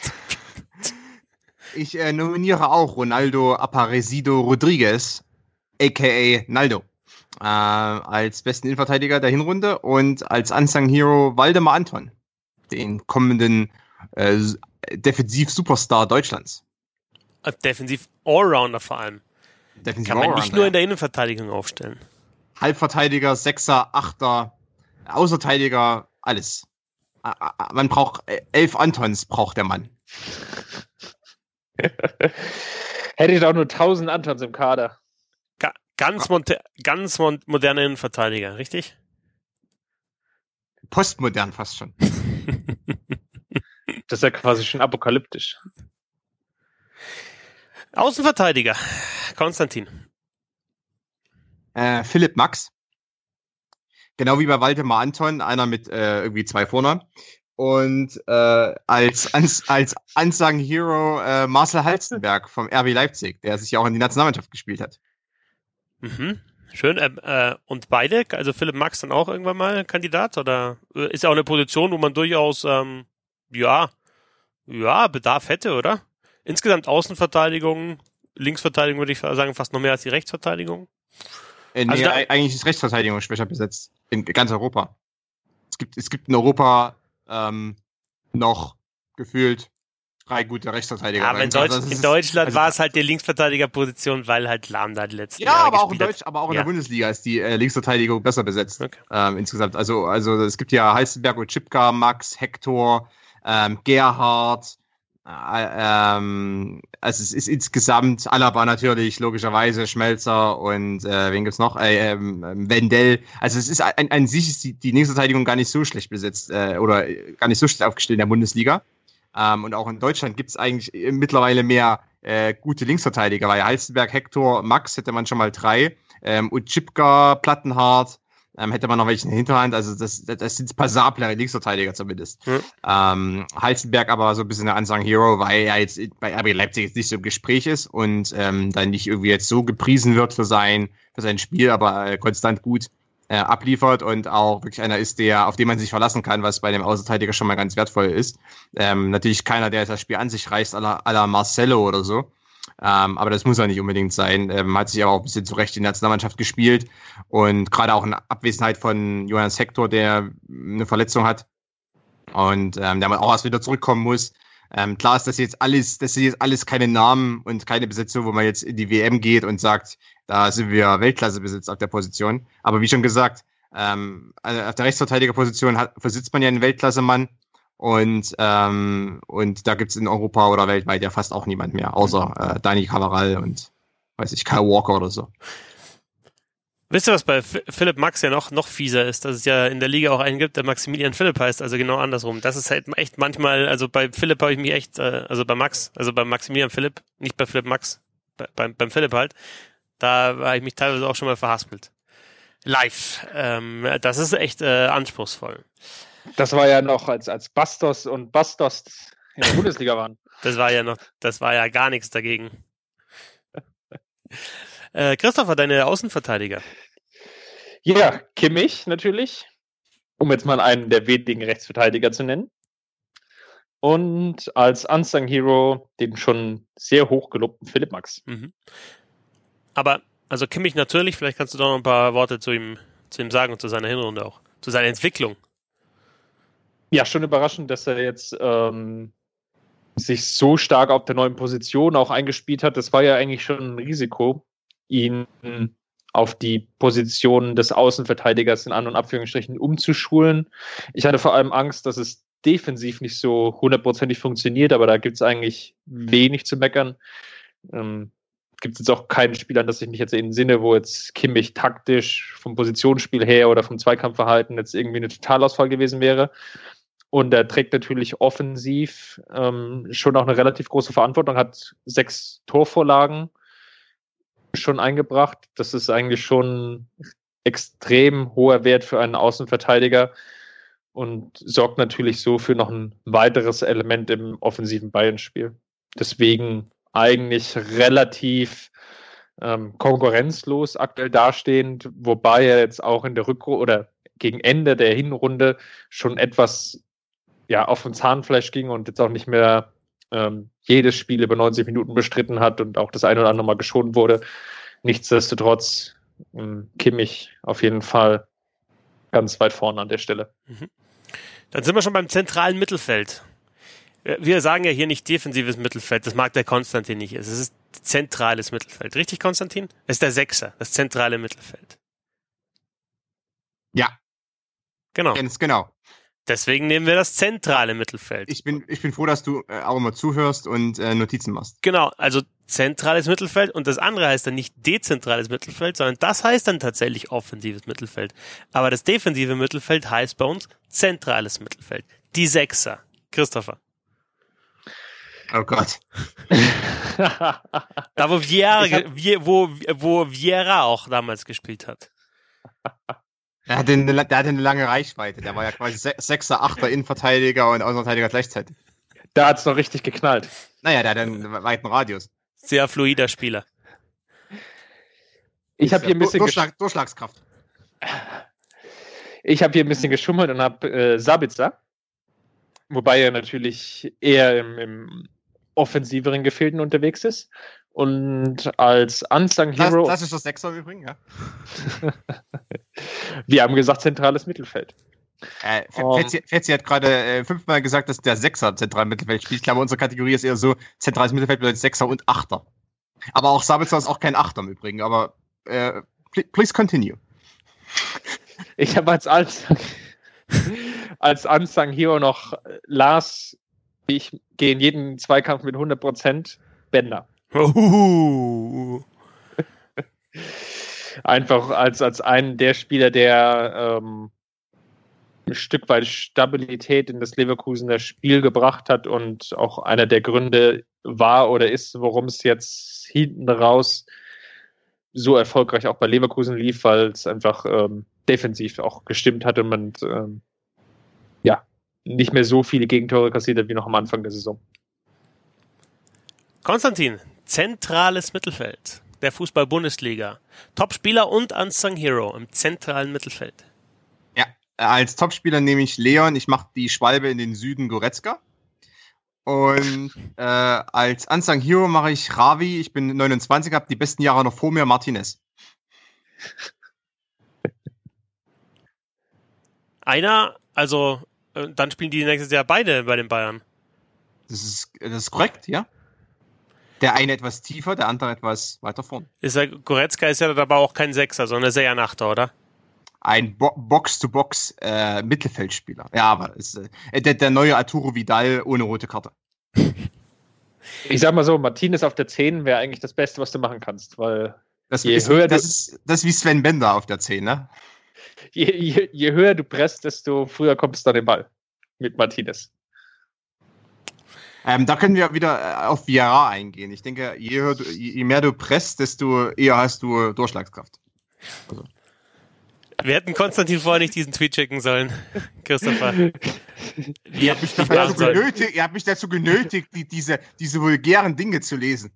ich äh, nominiere auch Ronaldo Aparecido Rodriguez aka Naldo, äh, als besten Innenverteidiger der Hinrunde und als Unsung Hero Waldemar Anton, den kommenden äh, Defensiv-Superstar Deutschlands. Defensiv Allrounder vor allem. Defensiv Kann man nicht nur in der Innenverteidigung aufstellen. Halbverteidiger, Sechser, Achter, Außerteidiger, alles. Man braucht äh, elf Antons, braucht der Mann. Hätte ich auch nur tausend Antons im Kader. Ganz, ganz moderne Innenverteidiger, richtig? Postmodern fast schon. das ist ja quasi schon apokalyptisch. Außenverteidiger, Konstantin. Äh, Philipp Max. Genau wie bei Waldemar Anton, einer mit äh, irgendwie zwei Vornamen. Und äh, als, als, als Ansagen Hero äh, Marcel Halstenberg vom RB Leipzig, der sich ja auch in die Nationalmannschaft gespielt hat. Mhm. Schön. Äh, äh, und beide, also Philipp Max dann auch irgendwann mal Kandidat oder äh, ist ja auch eine Position, wo man durchaus ähm, ja ja Bedarf hätte, oder? Insgesamt Außenverteidigung, Linksverteidigung würde ich sagen fast noch mehr als die Rechtsverteidigung. Äh, nee, also da, eigentlich ist Rechtsverteidigung schwächer besetzt in ganz Europa. Es gibt es gibt in Europa ähm, noch gefühlt drei gute Rechtsverteidiger. Aber in, Deutsch, also in Deutschland also, war es halt die Linksverteidigerposition, weil halt Lahm da die letzten Ja, Jahre aber auch in Deutsch, aber auch in ja. der Bundesliga ist die äh, Linksverteidigung besser besetzt. Okay. Ähm, insgesamt. Also, also es gibt ja Heißenberg und Chipka, Max, Hector, ähm, Gerhard, äh, ähm, also es ist insgesamt Alaba natürlich, logischerweise, Schmelzer und äh, wen gibt's noch? Äh, ähm, Wendell. Also es ist an, an sich ist die, die Linksverteidigung gar nicht so schlecht besetzt äh, oder gar nicht so schlecht aufgestellt in der Bundesliga. Ähm, und auch in Deutschland gibt es eigentlich mittlerweile mehr äh, gute Linksverteidiger, weil Halstenberg, Hector, Max hätte man schon mal drei. Ähm, und Chipka, Plattenhardt, ähm, hätte man noch welche in der Hinterhand. Also das, das sind passablere Linksverteidiger zumindest. Mhm. Ähm, Halstenberg aber so ein bisschen der Ansang Hero, weil er jetzt bei RB Leipzig jetzt nicht so im Gespräch ist und ähm, dann nicht irgendwie jetzt so gepriesen wird für sein, für sein Spiel, aber äh, konstant gut äh, abliefert und auch wirklich einer ist, der, auf den man sich verlassen kann, was bei dem Außenverteidiger schon mal ganz wertvoll ist. Ähm, natürlich keiner, der das Spiel an sich reißt, à la, à la Marcelo oder so. Ähm, aber das muss ja nicht unbedingt sein. Ähm, hat sich aber auch ein bisschen zurecht in der Nationalmannschaft gespielt. Und gerade auch in Abwesenheit von Johannes Hector, der eine Verletzung hat und ähm, der mal auch erst wieder zurückkommen muss. Ähm, klar ist das jetzt alles, das ist jetzt alles keine Namen und keine Besetzung, wo man jetzt in die WM geht und sagt, da sind wir Weltklasse besetzt auf der Position. Aber wie schon gesagt, ähm, also auf der Rechtsverteidigerposition hat, besitzt man ja einen Weltklasse-Mann und, ähm, und da gibt's in Europa oder weltweit ja fast auch niemand mehr, außer äh, Dani Cavaral und weiß ich, Kyle Walker oder so. Wisst ihr, was bei Philipp Max ja noch, noch fieser ist, dass es ja in der Liga auch einen gibt, der Maximilian Philipp heißt, also genau andersrum. Das ist halt echt manchmal, also bei Philipp habe ich mich echt, äh, also bei Max, also bei Maximilian Philipp, nicht bei Philipp Max, bei, beim, beim Philipp halt, da habe ich mich teilweise auch schon mal verhaspelt. Live. Ähm, das ist echt äh, anspruchsvoll. Das war ja noch, als, als Bastos und Bastos in der Bundesliga waren. Das war ja noch, das war ja gar nichts dagegen. Äh, Christopher, deine Außenverteidiger. Ja, Kimmich natürlich, um jetzt mal einen der wenigen Rechtsverteidiger zu nennen. Und als Unsung Hero den schon sehr hoch gelobten Philipp Max. Mhm. Aber, also Kimmich natürlich, vielleicht kannst du doch noch ein paar Worte zu ihm, zu ihm sagen und zu seiner Hinrunde auch, zu seiner Entwicklung. Ja, schon überraschend, dass er jetzt ähm, sich so stark auf der neuen Position auch eingespielt hat. Das war ja eigentlich schon ein Risiko, ihn auf die Position des Außenverteidigers in An- und Abführungsstrichen umzuschulen. Ich hatte vor allem Angst, dass es defensiv nicht so hundertprozentig funktioniert, aber da gibt es eigentlich wenig zu meckern. Ähm, gibt es jetzt auch keinen Spieler, das ich mich jetzt den Sinne, wo jetzt Kimmich taktisch vom Positionsspiel her oder vom Zweikampfverhalten jetzt irgendwie eine Totalausfall gewesen wäre. Und er trägt natürlich offensiv ähm, schon auch eine relativ große Verantwortung, hat sechs Torvorlagen schon eingebracht. Das ist eigentlich schon extrem hoher Wert für einen Außenverteidiger und sorgt natürlich so für noch ein weiteres Element im offensiven Bayern-Spiel. Deswegen eigentlich relativ ähm, konkurrenzlos aktuell dastehend, wobei er jetzt auch in der Rückrunde oder gegen Ende der Hinrunde schon etwas ja, auf dem Zahnfleisch ging und jetzt auch nicht mehr ähm, jedes Spiel über 90 Minuten bestritten hat und auch das eine oder andere Mal geschont wurde. Nichtsdestotrotz ähm, Kimmich auf jeden Fall ganz weit vorne an der Stelle. Mhm. Dann sind wir schon beim zentralen Mittelfeld. Wir sagen ja hier nicht defensives Mittelfeld, das mag der Konstantin nicht. Es ist zentrales Mittelfeld. Richtig, Konstantin? Es ist der Sechser, das zentrale Mittelfeld. Ja. Genau. Ganz genau. Deswegen nehmen wir das zentrale Mittelfeld. Ich bin, ich bin froh, dass du äh, auch immer zuhörst und äh, Notizen machst. Genau, also zentrales Mittelfeld und das andere heißt dann nicht dezentrales Mittelfeld, sondern das heißt dann tatsächlich offensives Mittelfeld. Aber das defensive Mittelfeld heißt bei uns zentrales Mittelfeld. Die Sechser. Christopher. Oh Gott. da wo Vieira, wo, wo Vieira auch damals gespielt hat. Der hatte, eine, der hatte eine lange Reichweite. Der war ja quasi Sechser, Achter Innenverteidiger und Außenverteidiger gleichzeitig. Da hat's noch richtig geknallt. Naja, der hat einen weiten Radius. Sehr fluider Spieler. Ich habe hier ein bisschen Durchschlag, Durchschlagskraft. Ich habe hier ein bisschen geschummelt und habe äh, Sabitzer, wobei er natürlich eher im, im offensiveren Gefilden unterwegs ist. Und als Unsung Hero. Das, das ist das Sechser übrigens, ja. Wir haben gesagt, zentrales Mittelfeld. Äh, Fetzi, Fetzi hat gerade äh, fünfmal gesagt, dass der Sechser zentral Mittelfeld spielt. Ich glaube, unsere Kategorie ist eher so, zentrales Mittelfeld bedeutet Sechser und Achter. Aber auch Sabitzer ist auch kein Achter im Übrigen, aber äh, please continue. Ich habe als Unsung, als Unsung Hero noch Lars, ich gehe in jeden Zweikampf mit 100% Bänder. Uh. Einfach als, als einen der Spieler, der ähm, ein Stück weit Stabilität in das Leverkusener Spiel gebracht hat und auch einer der Gründe war oder ist, warum es jetzt hinten raus so erfolgreich auch bei Leverkusen lief, weil es einfach ähm, defensiv auch gestimmt hat und man ähm, ja nicht mehr so viele Gegentore kassiert hat wie noch am Anfang der Saison. Konstantin, zentrales Mittelfeld der Fußball-Bundesliga. Topspieler und Unsung Hero im zentralen Mittelfeld. Ja, als Topspieler nehme ich Leon. Ich mache die Schwalbe in den Süden Goretzka. Und äh, als Unsung Hero mache ich Ravi. Ich bin 29, habe die besten Jahre noch vor mir, Martinez. Einer, also äh, dann spielen die nächstes Jahr beide bei den Bayern. Das ist, das ist korrekt, ja. Der eine etwas tiefer, der andere etwas weiter vorn. Ist der Goretzka ist ja aber auch kein Sechser, sondern sehr ein Achter, oder? Ein Bo Box-to-Box äh, Mittelfeldspieler. Ja, aber ist, äh, der, der neue Arturo Vidal ohne rote Karte. Ich sag mal so, Martinez auf der 10 wäre eigentlich das Beste, was du machen kannst, weil Das, ist, höher das, ist, das ist wie Sven Bender auf der 10, ne? Je, je, je höher du presst, desto früher kommst du an den Ball mit Martinez. Ähm, da können wir wieder äh, auf Viera eingehen. Ich denke, je, höher du, je mehr du presst, desto eher hast du Durchschlagskraft. Also. Wir hätten Konstantin vorher nicht diesen Tweet schicken sollen, Christopher. Ihr habt mich, dazu genötigt, ihr habt mich dazu genötigt, die, diese, diese vulgären Dinge zu lesen.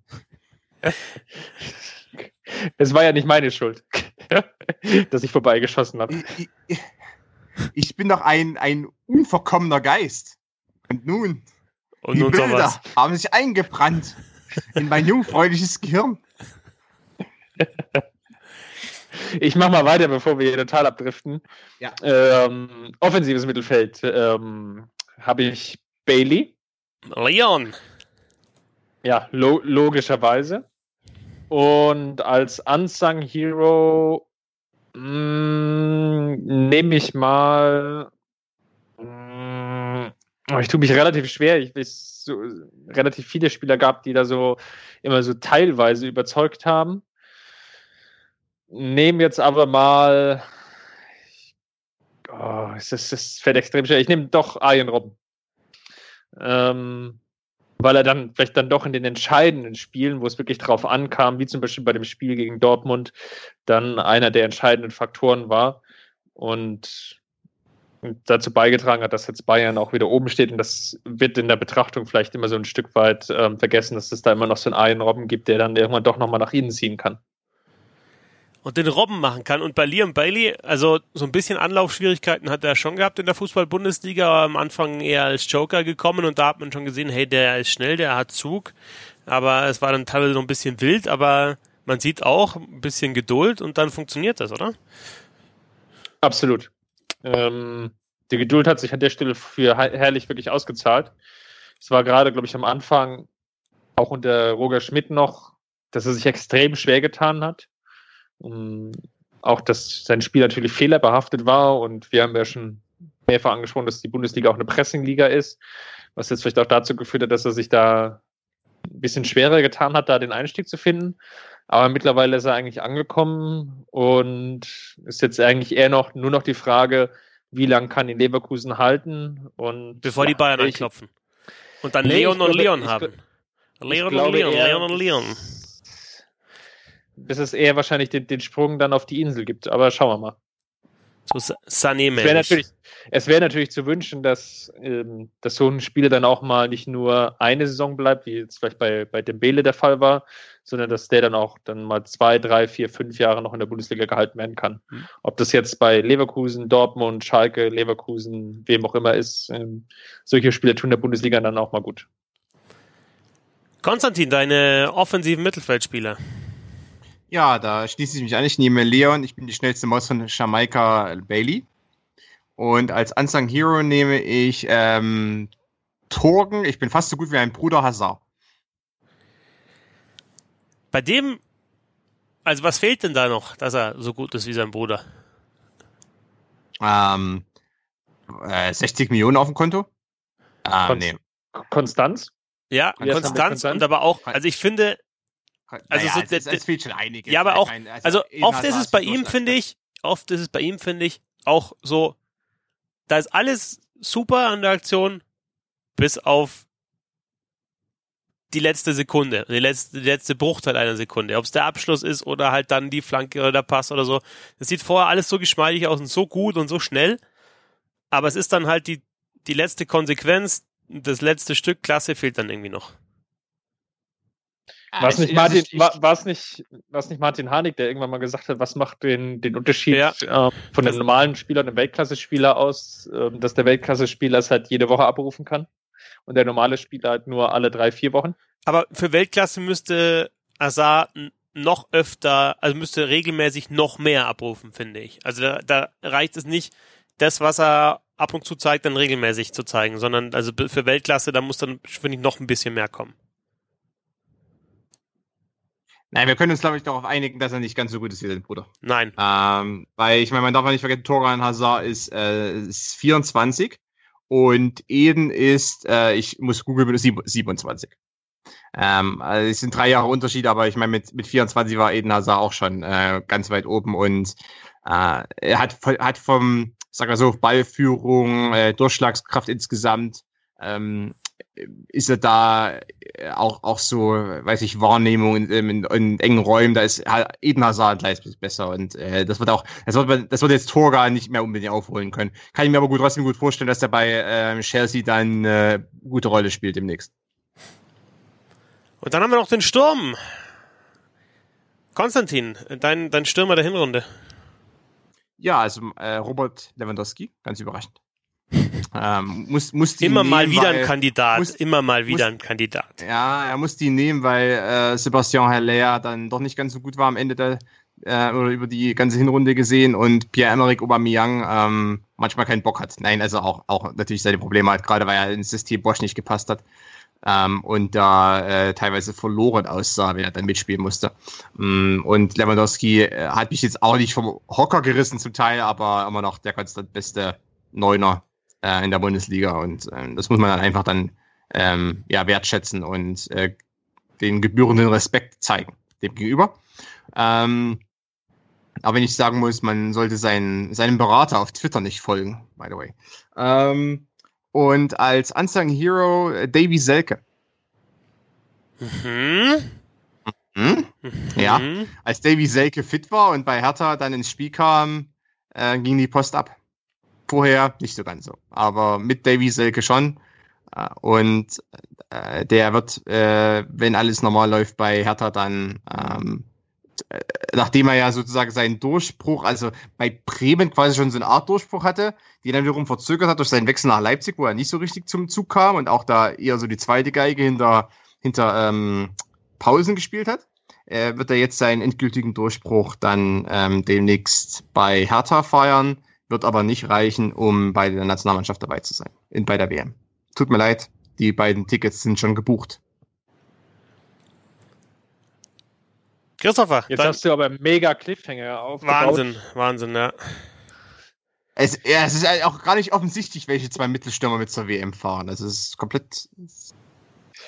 Es war ja nicht meine Schuld, dass ich vorbeigeschossen habe. Ich, ich, ich, bin doch ein, ein unverkommener Geist. Und nun, Und die nun Bilder sowas. haben sich eingebrannt in mein jungfräuliches Gehirn. Ich mach mal weiter, bevor wir hier total abdriften. Ja. Ähm, offensives Mittelfeld ähm, habe ich Bailey. Leon. Ja, lo logischerweise. Und als Unsung Hero mm, nehme ich mal. Ich tue mich relativ schwer. Ich weiß so, relativ viele Spieler gab, die da so immer so teilweise überzeugt haben. Nehme jetzt aber mal. Oh, es, ist, es fällt extrem schwer. Ich nehme doch Arjen Robben. Ähm, weil er dann vielleicht dann doch in den entscheidenden Spielen, wo es wirklich drauf ankam, wie zum Beispiel bei dem Spiel gegen Dortmund, dann einer der entscheidenden Faktoren war und dazu beigetragen hat, dass jetzt Bayern auch wieder oben steht und das wird in der Betrachtung vielleicht immer so ein Stück weit ähm, vergessen, dass es da immer noch so einen Ian Robben gibt, der dann irgendwann doch nochmal nach innen ziehen kann und den Robben machen kann. Und bei Liam Bailey, also so ein bisschen Anlaufschwierigkeiten hat er schon gehabt in der Fußball-Bundesliga, am Anfang eher als Joker gekommen und da hat man schon gesehen, hey, der ist schnell, der hat Zug, aber es war dann teilweise noch ein bisschen wild, aber man sieht auch ein bisschen Geduld und dann funktioniert das, oder? Absolut. Ähm, die Geduld hat sich an der Stelle für herrlich wirklich ausgezahlt. Es war gerade, glaube ich, am Anfang auch unter Roger Schmidt noch, dass er sich extrem schwer getan hat um, auch, dass sein Spiel natürlich fehlerbehaftet war und wir haben ja schon mehrfach angesprochen, dass die Bundesliga auch eine Pressingliga ist, was jetzt vielleicht auch dazu geführt hat, dass er sich da ein bisschen schwerer getan hat, da den Einstieg zu finden. Aber mittlerweile ist er eigentlich angekommen und ist jetzt eigentlich eher noch nur noch die Frage, wie lange kann ihn Leverkusen halten und bevor die Bayern anklopfen und dann nee, Leon und glaube, Leon haben. Leon und Leon, Leon und Leon bis es eher wahrscheinlich den, den Sprung dann auf die Insel gibt. Aber schauen wir mal. So sané Es wäre natürlich, es natürlich zu wünschen, dass, ähm, dass so ein Spieler dann auch mal nicht nur eine Saison bleibt, wie jetzt vielleicht bei, bei Dembele der Fall war, sondern dass der dann auch dann mal zwei, drei, vier, fünf Jahre noch in der Bundesliga gehalten werden kann. Mhm. Ob das jetzt bei Leverkusen, Dortmund, Schalke, Leverkusen, wem auch immer ist, ähm, solche Spieler tun der Bundesliga dann auch mal gut. Konstantin, deine offensiven Mittelfeldspieler. Ja, da schließe ich mich an. Ich nehme Leon. Ich bin die schnellste Maus von Jamaika Bailey. Und als Unsung Hero nehme ich ähm, Torgen. Ich bin fast so gut wie mein Bruder Hazard. Bei dem, also was fehlt denn da noch, dass er so gut ist wie sein Bruder? Ähm, äh, 60 Millionen auf dem Konto? Ah, Kon nee. Konstanz? Ja, Konstanz und aber auch, also ich finde, also naja, so, es, es, fehlt schon einiges. Ja, aber auch, meine, also, also oft ist es bei ihm, finde ich, oft ist es bei ihm, finde ich, auch so, da ist alles super an der Aktion, bis auf die letzte Sekunde, die letzte, die letzte Bruchteil einer Sekunde. Ob es der Abschluss ist oder halt dann die Flanke oder der Pass oder so. Das sieht vorher alles so geschmeidig aus und so gut und so schnell. Aber es ist dann halt die, die letzte Konsequenz, das letzte Stück Klasse fehlt dann irgendwie noch. Ah, was nicht Martin, war, nicht, was nicht Martin Harnik, der irgendwann mal gesagt hat, was macht den, den Unterschied ja. äh, von dem normalen Spieler und dem Weltklasse-Spieler aus, äh, dass der Weltklasse-Spieler es halt jede Woche abrufen kann und der normale Spieler halt nur alle drei, vier Wochen? Aber für Weltklasse müsste Azar noch öfter, also müsste regelmäßig noch mehr abrufen, finde ich. Also da, da reicht es nicht, das, was er ab und zu zeigt, dann regelmäßig zu zeigen, sondern also für Weltklasse, da muss dann, finde ich, noch ein bisschen mehr kommen. Nein, wir können uns, glaube ich, darauf einigen, dass er nicht ganz so gut ist wie sein Bruder. Nein. Ähm, weil, ich meine, man darf nicht vergessen, Toran Hazard ist, äh, ist 24 und Eden ist, äh, ich muss googeln, 27. Ähm, also es sind drei Jahre Unterschied, aber ich meine, mit, mit 24 war Eden Hazard auch schon äh, ganz weit oben und äh, er hat, hat vom, sag mal so, Ballführung, äh, Durchschlagskraft insgesamt, ähm, ist er da äh, auch, auch so, weiß ich, Wahrnehmung in, in, in engen Räumen, da ist Eden Hazard gleich besser und äh, das wird auch, das wird, das wird jetzt Torga nicht mehr unbedingt aufholen können. Kann ich mir aber gut trotzdem gut vorstellen, dass er bei äh, Chelsea dann äh, gute Rolle spielt demnächst. Und dann haben wir noch den Sturm. Konstantin, dein, dein Stürmer der Hinrunde. Ja, also äh, Robert Lewandowski, ganz überraschend. Ähm, muss, muss immer nehmen, mal wieder weil, ein Kandidat, muss, immer mal wieder muss, ein Kandidat. Ja, er muss die nehmen, weil äh, Sebastian Haller dann doch nicht ganz so gut war am Ende der äh, oder über die ganze Hinrunde gesehen und Pierre-Emerick Aubameyang ähm, manchmal keinen Bock hat. Nein, also auch, auch natürlich seine Probleme hat, gerade weil er ins System Bosch nicht gepasst hat. Ähm, und da äh, teilweise verloren aussah, wenn er dann mitspielen musste. Mm, und Lewandowski äh, hat mich jetzt auch nicht vom Hocker gerissen zum Teil, aber immer noch der konstant beste Neuner äh, in der Bundesliga. Und äh, das muss man dann einfach dann ähm, ja, wertschätzen und äh, den gebührenden Respekt zeigen dem gegenüber. Ähm, aber wenn ich sagen muss, man sollte seinen, seinem Berater auf Twitter nicht folgen, by the way. Ähm, und als Unsung Hero äh, Davy Selke. Mhm. Hm? Ja, als Davy Selke fit war und bei Hertha dann ins Spiel kam, äh, ging die Post ab. Vorher nicht so ganz so, aber mit Davy Selke schon. Äh, und äh, der wird, äh, wenn alles normal läuft bei Hertha, dann ähm, äh, nachdem er ja sozusagen seinen Durchbruch, also bei Bremen quasi schon so eine Art Durchbruch hatte, die dann wiederum verzögert hat durch seinen Wechsel nach Leipzig, wo er nicht so richtig zum Zug kam und auch da eher so die zweite Geige hinter, hinter ähm, Pausen gespielt hat, äh, wird er jetzt seinen endgültigen Durchbruch dann ähm, demnächst bei Hertha feiern, wird aber nicht reichen, um bei der Nationalmannschaft dabei zu sein, in, bei der WM. Tut mir leid, die beiden Tickets sind schon gebucht. Christopher. Jetzt hast du aber mega Cliffhanger aufgebaut. Wahnsinn, Wahnsinn, ja. Es, ja, es ist auch gar nicht offensichtlich, welche zwei Mittelstürmer mit zur WM fahren. Also es ist komplett.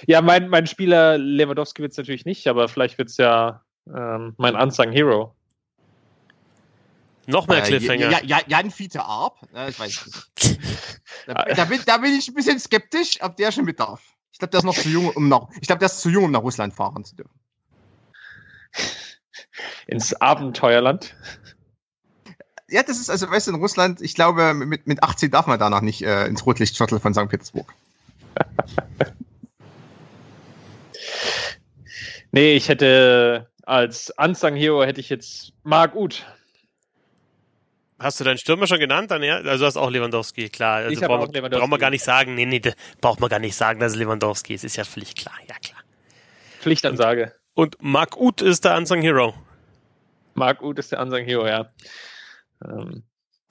Ja, mein, mein Spieler Lewandowski wird es natürlich nicht, aber vielleicht wird es ja ähm, mein Unsung Hero. Noch mehr Cliffhanger. Äh, ja, Jan Fiete Arp, äh, ich weiß nicht. da, da, bin, da bin ich ein bisschen skeptisch, ob der schon mit darf. Ich glaube, der ist noch zu jung, um nach, ich glaube, der ist zu jung, um nach Russland fahren zu dürfen. Ins Abenteuerland. Ja, das ist, also, weißt du, in Russland, ich glaube, mit, mit 18 darf man danach nicht äh, ins Rotlichtshuttle von St. Petersburg. nee, ich hätte als Unsung Hero hätte ich jetzt Marc Uth. Hast du deinen Stürmer schon genannt? Dann, ja? Also du hast auch Lewandowski, klar. Also ich brauchen, auch Lewandowski. brauchen wir gar nicht sagen. Nee, nee, braucht man gar nicht sagen, dass es Lewandowski ist. Ist ja völlig klar. Ja, klar. Pflichtansage. Und, und Marc Uth ist der Unsung Hero. Marc Uth ist der Unsung Hero, ja. Ähm,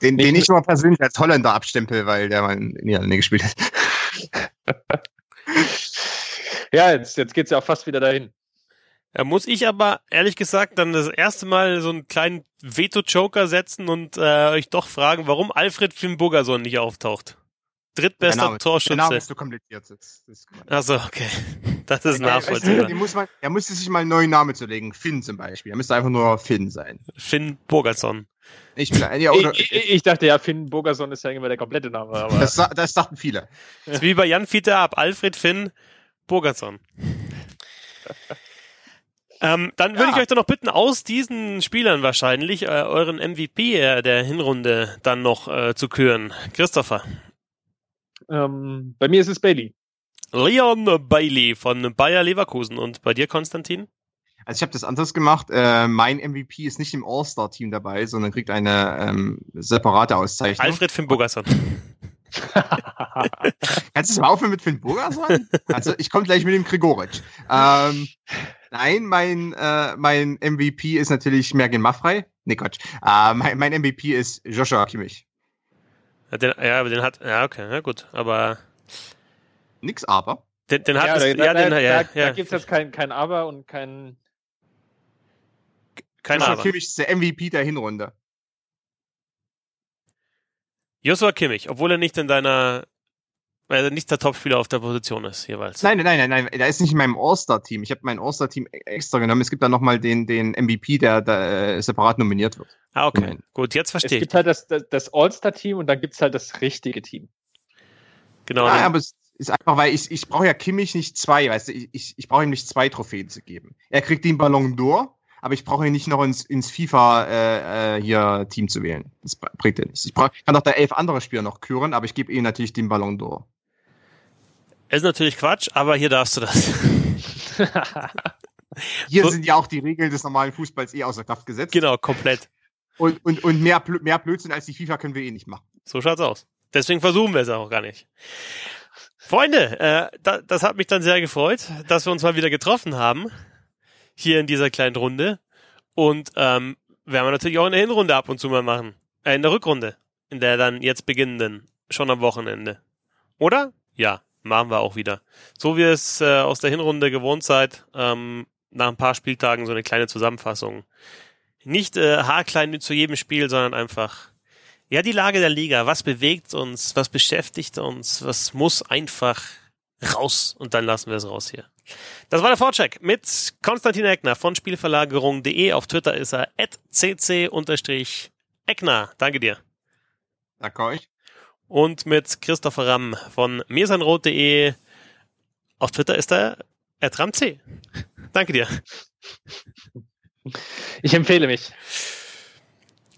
den, den ich mal persönlich als Holländer abstempel, weil der mal in Niederlande gespielt hat. ja, jetzt, jetzt geht's ja auch fast wieder dahin. Da muss ich aber ehrlich gesagt dann das erste Mal so einen kleinen Veto-Joker setzen und äh, euch doch fragen, warum Alfred Finn Bogerson nicht auftaucht. Drittbester der Name, Torschütze. Der Name ist so kompliziert. Das, das Achso, okay. Das ist nachvollziehbar. Muss man, er müsste sich mal einen neuen Namen zulegen. Finn zum Beispiel. Er müsste einfach nur Finn sein. Finn Bogerson. Ich, ja, oder, ich, ich, ich, dachte ja, Finn Bogerson ist ja immer der komplette Name. Aber das, das dachten viele. Das ist wie bei Jan Fiete ab. Alfred Finn Bogerson. Ähm, dann würde ja. ich euch doch noch bitten, aus diesen Spielern wahrscheinlich äh, euren MVP äh, der Hinrunde dann noch äh, zu küren. Christopher. Ähm, bei mir ist es Bailey. Leon Bailey von Bayer Leverkusen. Und bei dir, Konstantin? Also ich habe das anders gemacht. Äh, mein MVP ist nicht im All-Star-Team dabei, sondern kriegt eine ähm, separate Auszeichnung. Alfred Finn Bogerson. Kannst du mal aufhören mit Finn Bogerson? Also ich komme gleich mit dem Grigoric. Ähm, nein, mein, äh, mein MVP ist natürlich Mergen Maffrey. Nee, Quatsch. Äh, mein, mein MVP ist Joshua Kimmich. Ja, den, ja, aber den hat, ja, okay, ja gut, aber. Nix aber. Den, den hat ja, es, da, ja, den, da, ja, da, ja. da gibt's jetzt kein, kein Aber und kein. Kein Joshua Aber. Kimmich ist der MVP der Hinrunde. Joshua Kimmich, obwohl er nicht in deiner weil er nicht der Topspieler auf der Position ist jeweils. Nein, nein, nein, nein, der ist nicht in meinem All-Star-Team. Ich habe mein All-Star-Team extra genommen. Es gibt da nochmal den, den MVP, der, der äh, separat nominiert wird. Ah, okay. Nein. Gut, jetzt Es verstehe ich. gibt halt das, das, das All-Star-Team und dann gibt's halt das richtige Team. Genau. Ja, aber es ist einfach, weil ich, ich brauche ja Kimmich nicht zwei, weißt du, ich, ich, ich brauche ihm nicht zwei Trophäen zu geben. Er kriegt den Ballon d'Or, aber ich brauche ihn nicht noch ins, ins FIFA äh, äh, hier Team zu wählen. Das br- bringt er nichts. Ich brauch, kann doch da elf andere Spieler noch küren, aber ich gebe ihm natürlich den Ballon d'Or. Ist natürlich Quatsch, aber hier darfst du das. Hier So- sind ja auch die Regeln des normalen Fußballs eh außer Kraft gesetzt. genau, komplett. Und, und, und mehr, mehr Blödsinn als die FIFA können wir eh nicht machen. So schaut's aus. Deswegen versuchen wir es auch gar nicht. Freunde, äh, da, das hat mich dann sehr gefreut, dass wir uns mal wieder getroffen haben. Hier in dieser kleinen Runde. Und ähm, werden wir natürlich auch in der Hinrunde ab und zu mal machen. Äh, in der Rückrunde. In der dann jetzt beginnenden. Schon am Wochenende. Oder? Ja, machen wir auch wieder. So wie es äh, aus der Hinrunde gewohnt seid. Ähm, nach ein paar Spieltagen so eine kleine Zusammenfassung. Nicht äh, haarklein zu jedem Spiel, sondern einfach ja, die Lage der Liga. Was bewegt uns? Was beschäftigt uns? Was muss einfach raus? Und dann lassen wir es raus hier. Das war der Vorcheck mit Konstantin Eckner von Spielverlagerung.de. Auf Twitter ist er cc-eckner. Danke dir. Danke euch. Und mit Christopher Ramm von mirsanrot.de. Auf Twitter ist er @ramc. Danke dir. Ich empfehle mich.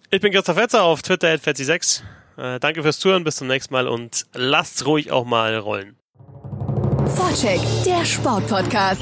Ich bin Christoph Fetzer auf Twitter @fetzi6. Äh, danke fürs Zuhören, bis zum nächsten Mal und lasst's ruhig auch mal rollen. Vorcheck, der Sportpodcast.